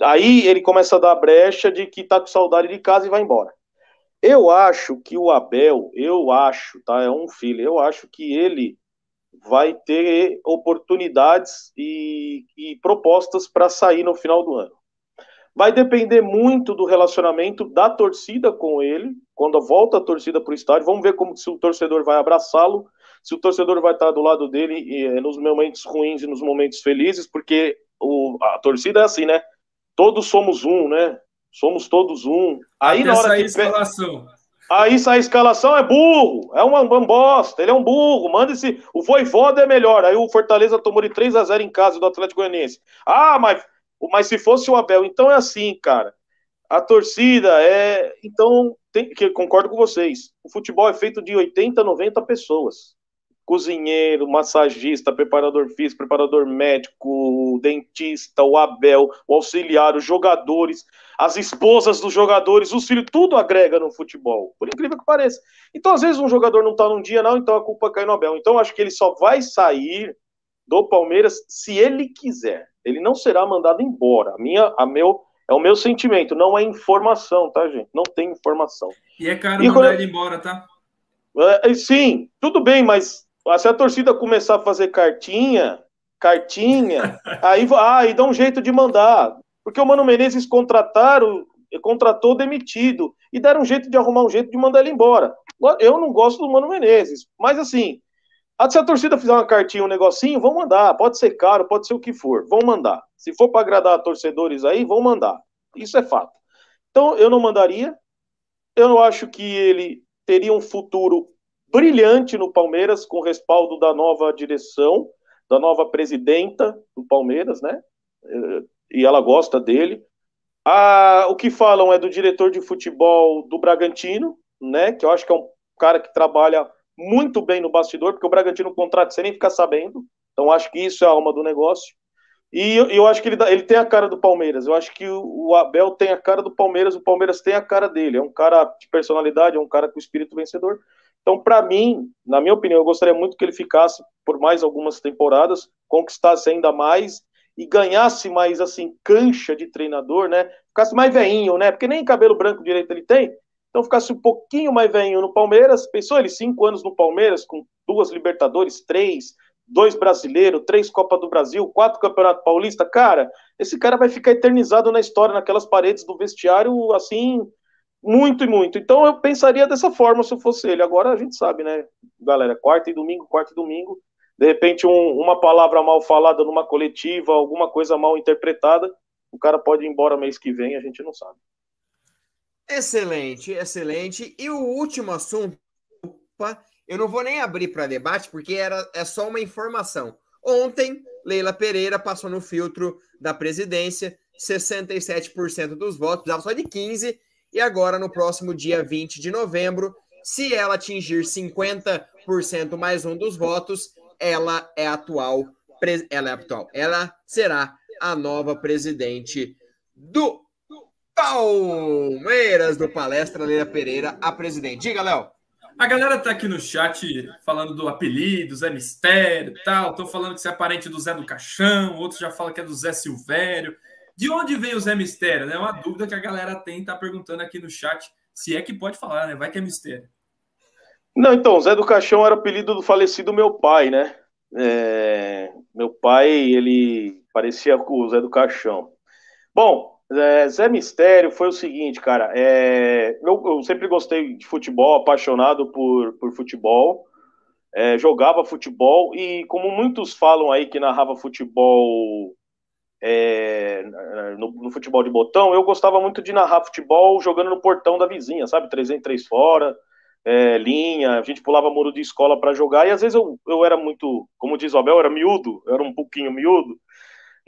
Aí ele começa a dar brecha de que está com saudade de casa e vai embora. Eu acho que o Abel, eu acho, tá? É um filho, eu acho que ele vai ter oportunidades e, e propostas para sair no final do ano. Vai depender muito do relacionamento da torcida com ele, quando volta a torcida para o estádio. Vamos ver como se o torcedor vai abraçá-lo, se o torcedor vai estar do lado dele eh, nos momentos ruins e nos momentos felizes, porque o, a torcida é assim, né? Todos somos um, né? Somos todos um. Aí Até na hora que escalação. Aí sai a escalação é burro, é uma, uma bosta, ele é um burro, manda esse. O Voivoda é melhor. Aí o Fortaleza tomou de 3 a 0 em casa do Atlético Goianiense. Ah, mas, mas se fosse o Abel, então é assim, cara. A torcida é. Então, tem, que concordo com vocês. O futebol é feito de 80, 90 pessoas cozinheiro, massagista, preparador físico, preparador médico, dentista, o Abel, o auxiliar, os jogadores, as esposas dos jogadores, os filhos, tudo agrega no futebol, por incrível que pareça. Então, às vezes, um jogador não tá num dia, não, então a culpa cai no Abel. Então, acho que ele só vai sair do Palmeiras se ele quiser. Ele não será mandado embora. A minha, a meu, é o meu sentimento, não é informação, tá, gente? Não tem informação. E é caro e mandar quando... ele embora, tá? É, sim, tudo bem, mas se a torcida começar a fazer cartinha, cartinha, [LAUGHS] aí, ah, aí dá um jeito de mandar. Porque o Mano Menezes contrataram, contratou demitido. E deram um jeito de arrumar um jeito de mandar ele embora. Eu não gosto do Mano Menezes. Mas assim, se a torcida fizer uma cartinha, um negocinho, vão mandar. Pode ser caro, pode ser o que for. Vão mandar. Se for para agradar torcedores aí, vão mandar. Isso é fato. Então, eu não mandaria. Eu não acho que ele teria um futuro brilhante no Palmeiras, com respaldo da nova direção, da nova presidenta do Palmeiras, né? Eh, e ela gosta dele. Ah, o que falam é do diretor de futebol do Bragantino, né? Que eu acho que é um cara que trabalha muito bem no bastidor, porque o Bragantino contrata sem nem ficar sabendo. Então acho que isso é a alma do negócio. E eu, eu acho que ele, dá, ele tem a cara do Palmeiras. Eu acho que o, o, Abel tem a cara do Palmeiras, o Palmeiras tem a cara dele. É um cara de personalidade, é um cara com espírito vencedor. Então, para mim, na minha opinião, eu gostaria muito que ele ficasse por mais algumas temporadas, conquistasse ainda mais e ganhasse mais, assim, cancha de treinador, né? Ficasse mais veinho, né? Porque nem cabelo branco direito ele tem. Então, ficasse um pouquinho mais veinho no Palmeiras. Pensou ele, cinco anos no Palmeiras, com duas Libertadores, três, dois brasileiros, três Copa do Brasil, quatro Campeonato Paulista. Cara, esse cara vai ficar eternizado na história, naquelas paredes do vestiário, assim, muito e muito. Então eu pensaria dessa forma se eu fosse ele. Agora a gente sabe, né, galera? Quarta e domingo, quarta e domingo. De repente, um, uma palavra mal falada numa coletiva, alguma coisa mal interpretada, o cara pode ir embora mês que vem, a gente não sabe. Excelente, excelente. E o último assunto, eu não vou nem abrir para debate, porque era, é só uma informação. Ontem, Leila Pereira passou no filtro da presidência, 67% dos votos, precisava só de 15%, e agora, no próximo dia 20 de novembro, se ela atingir 50% mais um dos votos, ela é atual, ela é atual, ela será a nova presidente do Palmeiras do Palestra Leila Pereira, a presidente. Diga, Léo. A galera tá aqui no chat falando do apelido, Zé Mistério e tal. Estão falando que você é parente do Zé do Caixão, outros já falam que é do Zé Silvério. De onde vem o Zé Mistério? É né? uma dúvida que a galera tem, tá perguntando aqui no chat, se é que pode falar, né? Vai que é mistério. Não, então, Zé do Caixão era apelido do falecido meu pai, né? É... Meu pai, ele parecia com o Zé do Caixão. Bom, é, Zé Mistério foi o seguinte, cara. É... Eu, eu, sempre gostei de futebol, apaixonado por, por futebol. É, jogava futebol e, como muitos falam aí que narrava futebol é, no, no, futebol de botão, eu gostava muito de narrar futebol jogando no portão da vizinha, sabe? 3 em 3 fora, é, linha, a gente pulava muro de escola para jogar, e às vezes eu, eu era muito, como diz o Abel, era miúdo, eu era um pouquinho miúdo,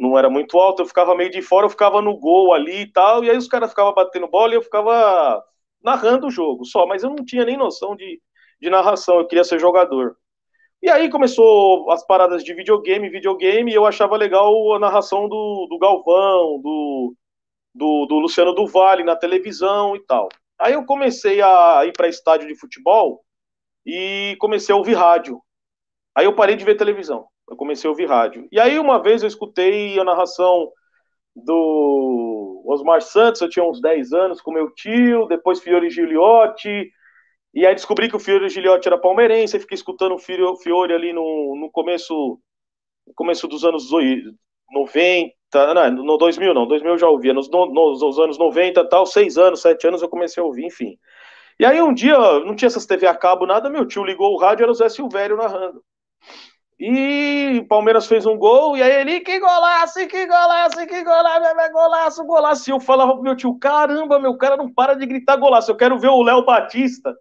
não era muito alto, eu ficava meio de fora, eu ficava no gol ali e tal, e aí os caras ficavam batendo bola e eu ficava narrando o jogo só, mas eu não tinha nem noção de, de narração, eu queria ser jogador. E aí começou as paradas de videogame, videogame, e eu achava legal a narração do, do Galvão, do, do, do Luciano do Vale na televisão e tal. Aí eu comecei a ir para estádio de futebol e comecei a ouvir rádio. Aí eu parei de ver televisão, eu comecei a ouvir rádio. E aí uma vez eu escutei a narração do Osmar Santos, eu tinha uns 10 anos com meu tio, depois Fiore Gigliotti, e aí descobri que o Fiore Gigliotti era palmeirense, fiquei escutando o Fiore ali no, no começo no começo dos anos 90, não, no 2000 não, 2000 eu já ouvia, nos, nos, nos anos 90 tal, seis anos, sete anos eu comecei a ouvir, enfim. E aí um dia, não tinha essas TV a cabo, nada, meu tio ligou o rádio, era o Zé Silvério narrando. E o Palmeiras fez um gol, e aí ele, que golaço, que golaço, que golaço, golaço, golaço. E eu falava pro meu tio, caramba, meu cara não para de gritar golaço, eu quero ver o Léo Batista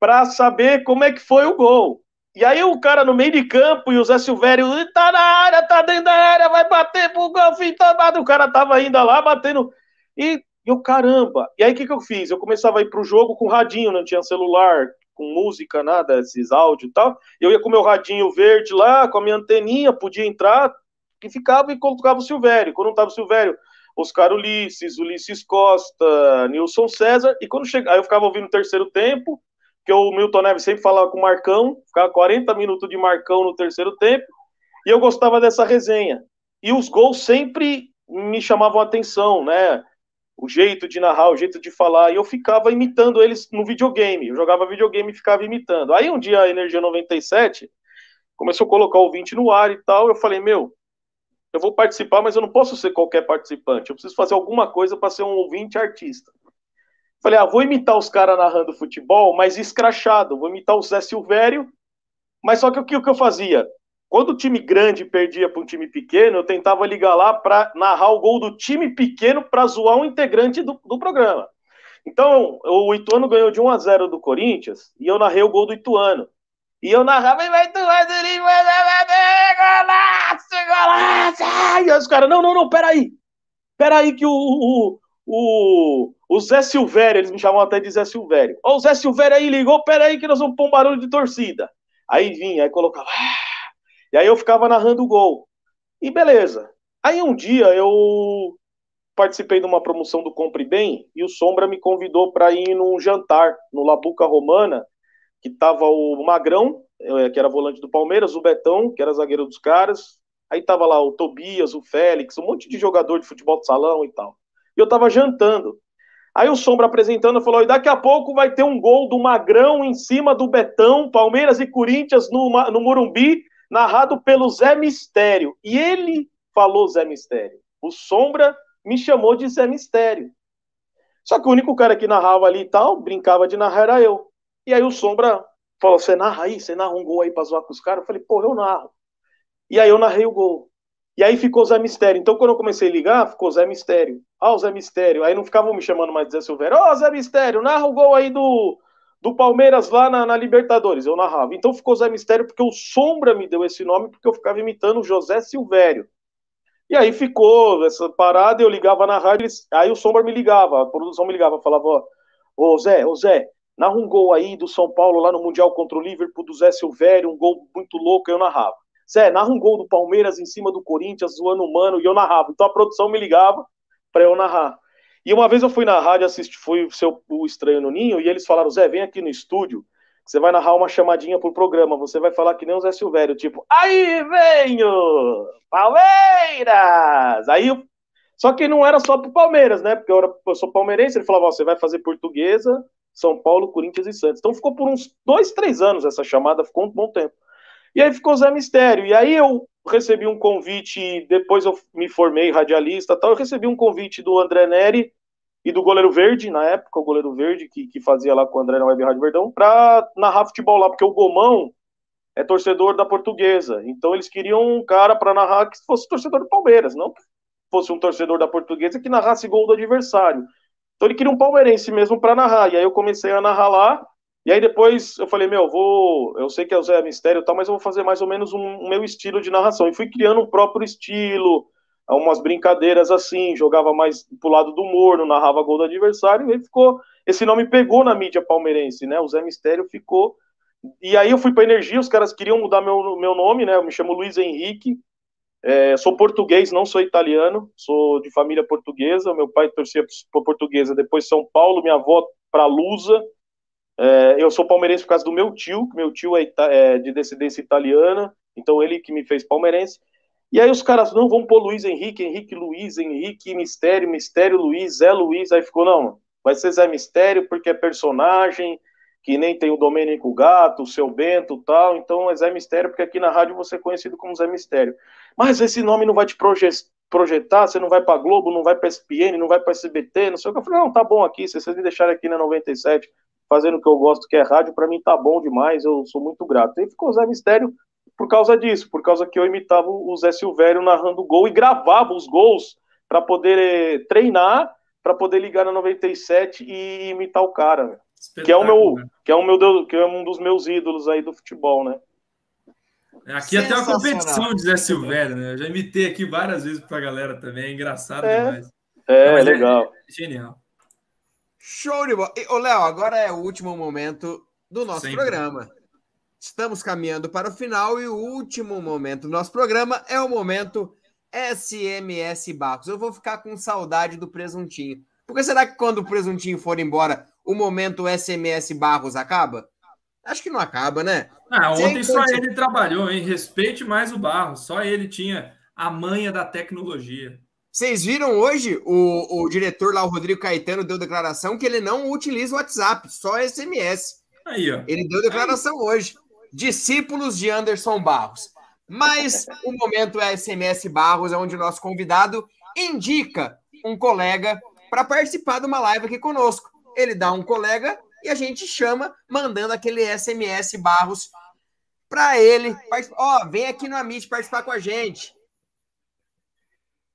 para saber como é que foi o gol. E aí o cara no meio de campo e o Zé Silvério, tá na área, tá dentro da área, vai bater pro gol, fim tomado. O cara tava ainda lá batendo. E eu, caramba. E aí o que, que eu fiz? Eu começava a ir pro jogo com radinho, não tinha celular, com música, nada, esses áudios e tal. Eu ia com meu radinho verde lá, com a minha anteninha, podia entrar, e ficava e colocava o Silvério. Quando não tava o Silvério, Oscar Ulisses, Ulisses Costa, Nilson César. E quando chegava, eu ficava ouvindo o terceiro tempo porque o Milton Neves sempre falava com o Marcão, ficava 40 minutos de Marcão no terceiro tempo, e eu gostava dessa resenha. E os gols sempre me chamavam a atenção, né? O jeito de narrar, o jeito de falar, e eu ficava imitando eles no videogame. Eu jogava videogame e ficava imitando. Aí um dia a Energia 97 começou a colocar o 20 no ar e tal, eu falei, meu, eu vou participar, mas eu não posso ser qualquer participante. Eu preciso fazer alguma coisa para ser um ouvinte artista. Falei, ah, vou imitar os caras narrando futebol, mas escrachado. Vou imitar o Zé Silvério. Mas só que o que, o que eu fazia? Quando o time grande perdia para um time pequeno, eu tentava ligar lá para narrar o gol do time pequeno para zoar um integrante do, do programa. Então, o Ituano ganhou de 1 a 0 do Corinthians e eu narrei o gol do Ituano. E eu narrava, vai Ituano, golaço, golaço! E os caras, não, não, não, peraí. Peraí que o, o, o, o Zé Silvério, eles me chamam até de Zé Silvério. Ó, o Zé Silvério aí ligou, peraí que nós vamos pôr um barulho de torcida. Aí vinha, aí colocava. Ah", e aí eu ficava narrando o gol. E beleza. Aí um dia eu participei de uma promoção do Compre Bem e o Sombra me convidou para ir num jantar no Labuca Romana, que tava o Magrão, eh, que era volante do Palmeiras, o Betão, que era zagueiro dos caras. Aí tava lá o Tobias, o Félix, um monte de jogador de futebol de salão e tal e eu tava jantando. Aí o Sombra apresentando falou: e daqui a pouco vai ter um gol do Magrão em cima do Betão, Palmeiras e Corinthians no, no Morumbi, narrado pelo Zé Mistério. E ele falou Zé Mistério. O Sombra me chamou de Zé Mistério. Só que o único cara que narrava ali e tal, brincava de narrar era eu. E aí o Sombra falou: Você narra aí? Você narra um gol aí pra zoar com os caras? Eu falei: Porra, eu narro. E aí eu narrei o gol. E aí ficou Zé Mistério. Então, quando eu comecei a ligar, ficou Zé Mistério. Ah, o Zé Mistério. Aí não ficavam me chamando mais de Zé Silvério. Ó, oh, Zé Mistério, narra o gol aí do, do Palmeiras lá na, na, Libertadores. Eu narrava. Então ficou Zé Mistério porque o Sombra me deu esse nome porque eu ficava imitando o José Silvério. E aí ficou essa parada, eu ligava na rádio, aí o Sombra me ligava, a produção me ligava, falava, ô Zé, ô Zé, narra um gol aí do São Paulo lá no Mundial contra o Liverpool, do Zé Silvério, um gol muito louco, eu narrava. Zé, narra um gol do Palmeiras em cima do Corinthians, zoando o mano, e eu narrava. Então a produção me ligava para eu narrar. E uma vez eu fui na rádio assistir, fui seu, o Estranho no Ninho, e eles falaram, Zé, vem aqui no estúdio, você vai narrar uma chamadinha pro programa, você vai falar que nem o Zé Silvério, tipo, aí venho, Palmeiras! Aí. Só que não era só pro Palmeiras, né? Porque eu, era, eu sou palmeirense, ele falava, você vai fazer portuguesa, São Paulo, Corinthians e Santos. Então ficou por uns dois, três anos essa chamada, ficou um bom tempo. E aí ficou Zé Mistério. E aí eu recebi um convite, depois eu me formei radialista tal, eu recebi um convite do André Neri e do Goleiro Verde, na época, o Goleiro Verde, que, que fazia lá com o André na Web Rádio Verdão, para narrar futebol lá, porque o Gomão é torcedor da portuguesa. Então eles queriam um cara para narrar que fosse torcedor do Palmeiras, não que fosse um torcedor da portuguesa que narrasse gol do adversário. Então ele queria um palmeirense mesmo para narrar. E aí eu comecei a narrar lá. E aí depois eu falei, meu, vou. Eu sei que é o Zé Mistério e tal, mas eu vou fazer mais ou menos um, um meu estilo de narração. E fui criando um próprio estilo, umas brincadeiras assim, jogava mais pro lado do humor, não narrava gol do adversário, e aí ficou. Esse nome pegou na mídia palmeirense, né? O Zé Mistério ficou. E aí eu fui para Energia, os caras queriam mudar meu, meu nome, né? Eu me chamo Luiz Henrique, é, sou português, não sou italiano, sou de família portuguesa. Meu pai torcia para portuguesa, depois São Paulo, minha avó para Lusa. É, eu sou palmeirense por causa do meu tio, que meu tio é, é, de descendência italiana, então ele que me fez palmeirense. E aí os caras, não, vamos pôr Luiz Henrique, Henrique Luiz, Henrique Mistério, Mistério Luiz, Zé Luiz. Aí ficou, não, vai ser Zé Mistério porque é personagem, que nem tem o Domênico Gato, o Seu Bento tal, então é Zé Mistério, porque aqui na rádio você é conhecido como Zé Mistério. Mas esse nome não vai te projetar, você não vai para Globo, não vai para SPN, não vai para SBT, não sei o que. Eu falei, não, tá bom aqui, se vocês me deixarem aqui na 97, fazendo o que eu gosto, que é rádio, para mim tá bom demais, eu sou muito grato. E ficou Zé Mistério por causa disso, por causa que eu imitava o Zé Silvério narrando gol e gravava os gols para poder eh, treinar, para poder ligar na 97 e imitar o cara, que é o meu, que é o meu, que é um dos meus ídolos aí do futebol, né? Aqui até uma competição de Zé Silvério, né? Eu já imitei aqui várias vezes pra galera também, é engraçado é. demais. É, é legal. É genial. Show de bola. Ô, Léo, agora é o último momento do nosso Sempre. programa. Estamos caminhando para o final e o último momento do nosso programa é o momento SMS Barcos. Eu vou ficar com saudade do presuntinho. Porque será que quando o presuntinho for embora, o momento SMS Barros acaba? Acho que não acaba, né? Ah, ontem só ele trabalhou, hein? Respeite mais o Barros. Só ele tinha a manha da tecnologia. Vocês viram hoje o, o diretor lá, o Rodrigo Caetano, deu declaração que ele não utiliza o WhatsApp, só SMS. Aí, ó. Ele deu declaração Aí. hoje. Discípulos de Anderson Barros. Mas o momento é SMS Barros, é onde o nosso convidado indica um colega para participar de uma live aqui conosco. Ele dá um colega e a gente chama, mandando aquele SMS Barros para ele. Ó, oh, vem aqui no Amit participar com a gente.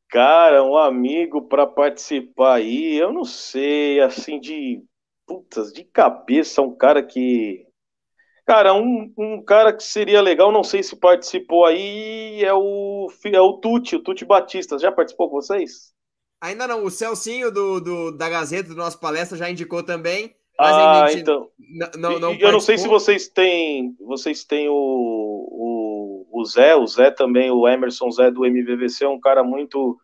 Cara, um amigo para participar aí, eu não sei, assim, de. Putas, de cabeça, um cara que. Cara, um, um cara que seria legal, não sei se participou aí, é o, é o Tuti, o Tuti Batista. Já participou com vocês? Ainda não. O Celcinho do, do, da Gazeta, do nosso palestra, já indicou também. ah, então. Não, não eu não sei se vocês têm. Vocês têm o Zé, o Zé também, o Emerson Zé do MVVC, é um cara muito,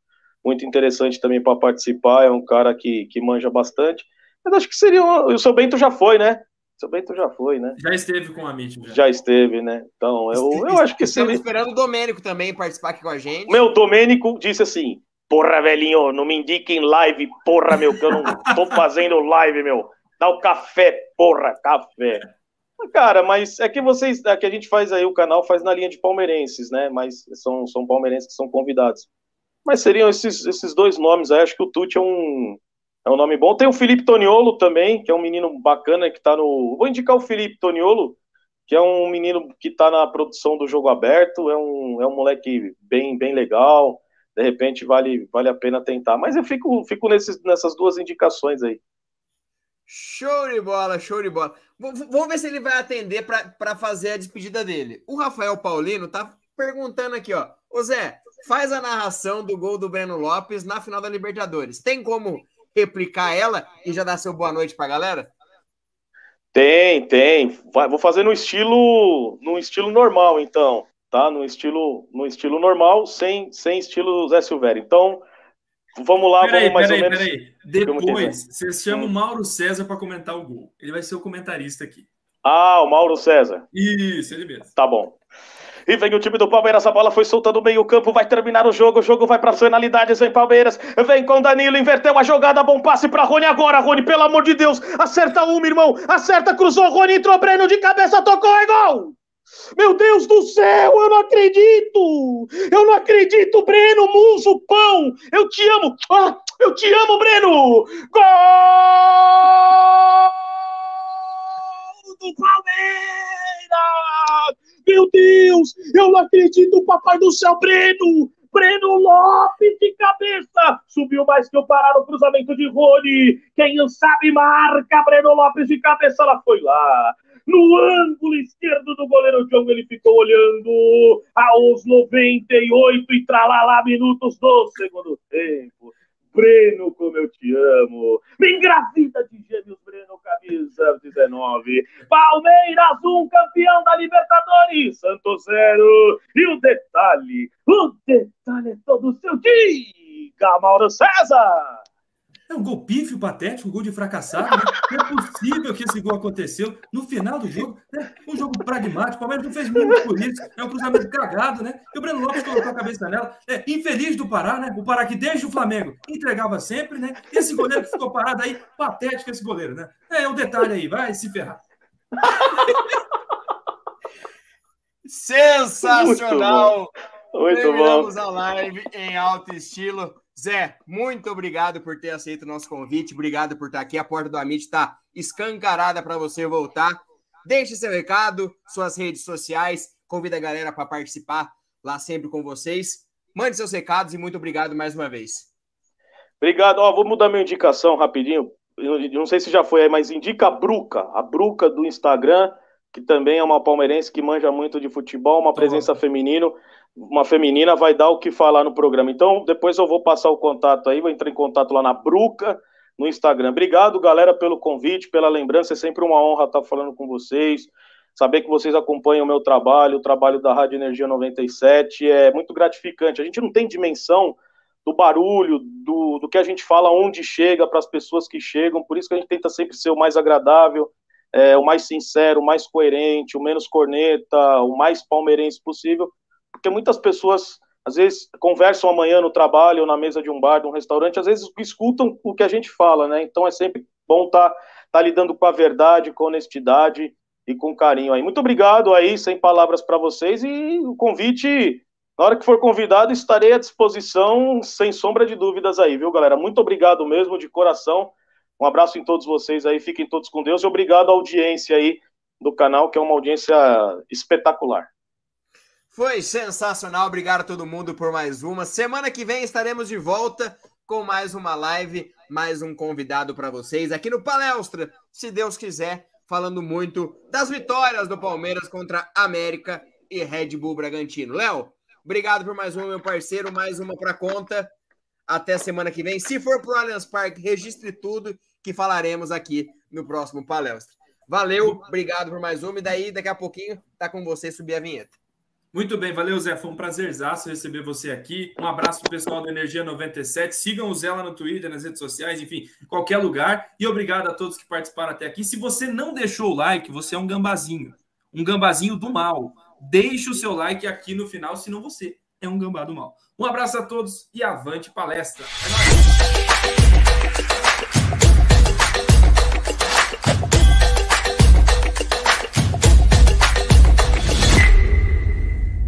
muito interessante também para participar. É um cara que, que manja bastante. Mas acho que seria. O seu Bento já foi, né? O seu Bento já foi, né? Já esteve com a Amit. Já. já esteve, né? Então, eu, eu acho que seria. Estamos esperando o Domênico também participar aqui com a gente. Meu Domênico disse assim: Porra, velhinho, não me indiquem live, porra, meu, que eu não tô fazendo live, meu. Dá o café, porra, café. Cara, mas é que vocês, é que a gente faz aí, o canal faz na linha de palmeirenses, né? Mas são, são palmeirenses que são convidados. Mas seriam esses, esses dois nomes aí, acho que o Tuti é um, é um nome bom. Tem o Felipe Toniolo também, que é um menino bacana que tá no. Vou indicar o Felipe Toniolo, que é um menino que tá na produção do jogo aberto, é um, é um moleque bem, bem legal de repente vale, vale a pena tentar. Mas eu fico, fico nesses, nessas duas indicações aí. Show de bola, show de bola. Vamos ver se ele vai atender para fazer a despedida dele. O Rafael Paulino tá perguntando aqui, ó. Ô Zé, faz a narração do gol do Breno Lopes na final da Libertadores. Tem como replicar ela e já dar seu boa noite pra galera? Tem, tem. Vou fazer no estilo no estilo normal, então tá? No estilo, no estilo normal, sem, sem estilo Zé Silvério. Então, vamos lá, peraí, vamos mais peraí, ou menos. Peraí. Depois, você chama o Mauro César para comentar o gol. Ele vai ser o comentarista aqui. Ah, o Mauro César. Isso, ele mesmo. Tá bom. E vem o time do Palmeiras, a bola foi solta no meio campo, vai terminar o jogo, o jogo vai para as finalidades, vem Palmeiras, vem com Danilo, inverteu a jogada, bom passe para Rony agora, Rony, pelo amor de Deus, acerta uma, irmão, acerta, cruzou, Rony entrou, Breno de cabeça, tocou, é gol! Meu Deus do céu, eu não acredito! Eu não acredito, Breno, Muso, pão! Eu te amo! Ah, eu te amo, Breno! Gol do Palmeiras! Meu Deus, eu não acredito, papai do céu, Breno! Breno Lopes de cabeça. Subiu mais que o Pará no cruzamento de Rony. Quem sabe marca Breno Lopes de cabeça. Ela foi lá no ângulo esquerdo do goleiro Diogo. Ele ficou olhando aos 98 e tralalá minutos do segundo tempo. Breno, como eu te amo. Me engravida de gêmeos, Breno, camisa 19. Palmeiras 1, campeão da Libertadores. Santos 0. E o detalhe, o detalhe é todo seu. Diga, Mauro César. É um gol pífio, patético, um gol de fracassado. Né? Não é possível que esse gol aconteceu no final do jogo. Né? Um jogo pragmático. O Palmeiras não fez muito por isso. É um cruzamento cagado, né? E o Breno Lopes colocou a cabeça nela. É, infeliz do Pará, né? O Pará que desde o Flamengo entregava sempre, né? E esse goleiro que ficou parado aí, patético esse goleiro, né? É, um detalhe aí, vai se ferrar. Sensacional! Muito bom. Terminamos a live em alto estilo. Zé, muito obrigado por ter aceito o nosso convite. Obrigado por estar aqui. A porta do Amit está escancarada para você voltar. Deixe seu recado, suas redes sociais. Convida a galera para participar lá sempre com vocês. Mande seus recados e muito obrigado mais uma vez. Obrigado. Ó, vou mudar minha indicação rapidinho. Eu não sei se já foi aí, mas indica a Bruca, a Bruca do Instagram, que também é uma palmeirense que manja muito de futebol, uma presença feminino uma feminina vai dar o que falar no programa. Então, depois eu vou passar o contato aí, vou entrar em contato lá na Bruca, no Instagram. Obrigado, galera, pelo convite, pela lembrança. É sempre uma honra estar falando com vocês. Saber que vocês acompanham o meu trabalho, o trabalho da Rádio Energia 97, é muito gratificante. A gente não tem dimensão do barulho, do, do que a gente fala, onde chega para as pessoas que chegam, por isso que a gente tenta sempre ser o mais agradável, é, o mais sincero, o mais coerente, o menos corneta, o mais palmeirense possível, porque muitas pessoas às vezes conversam amanhã no trabalho ou na mesa de um bar, de um restaurante, às vezes escutam o que a gente fala, né? Então é sempre bom estar tá, tá lidando com a verdade, com honestidade e com carinho aí. Muito obrigado aí, sem palavras para vocês e o convite, na hora que for convidado, estarei à disposição, sem sombra de dúvidas aí, viu, galera? Muito obrigado mesmo, de coração. Um abraço em todos vocês aí, fiquem todos com Deus e obrigado à audiência aí do canal, que é uma audiência espetacular. Foi sensacional. Obrigado a todo mundo por mais uma. Semana que vem estaremos de volta com mais uma live, mais um convidado para vocês aqui no Palestra, se Deus quiser, falando muito das vitórias do Palmeiras contra América e Red Bull Bragantino. Léo, obrigado por mais uma, meu parceiro, mais uma para conta. Até semana que vem. Se for para o Allianz Parque, registre tudo que falaremos aqui no próximo palestra. Valeu, obrigado por mais uma. E daí, daqui a pouquinho, tá com você subir a vinheta. Muito bem, valeu, Zé. Foi um prazerzaço receber você aqui. Um abraço pro pessoal do Energia 97. Sigam o Zé lá no Twitter, nas redes sociais, enfim, qualquer lugar. E obrigado a todos que participaram até aqui. Se você não deixou o like, você é um gambazinho. Um gambazinho do mal. Deixe o seu like aqui no final, senão você é um gambá do mal. Um abraço a todos e avante palestra. É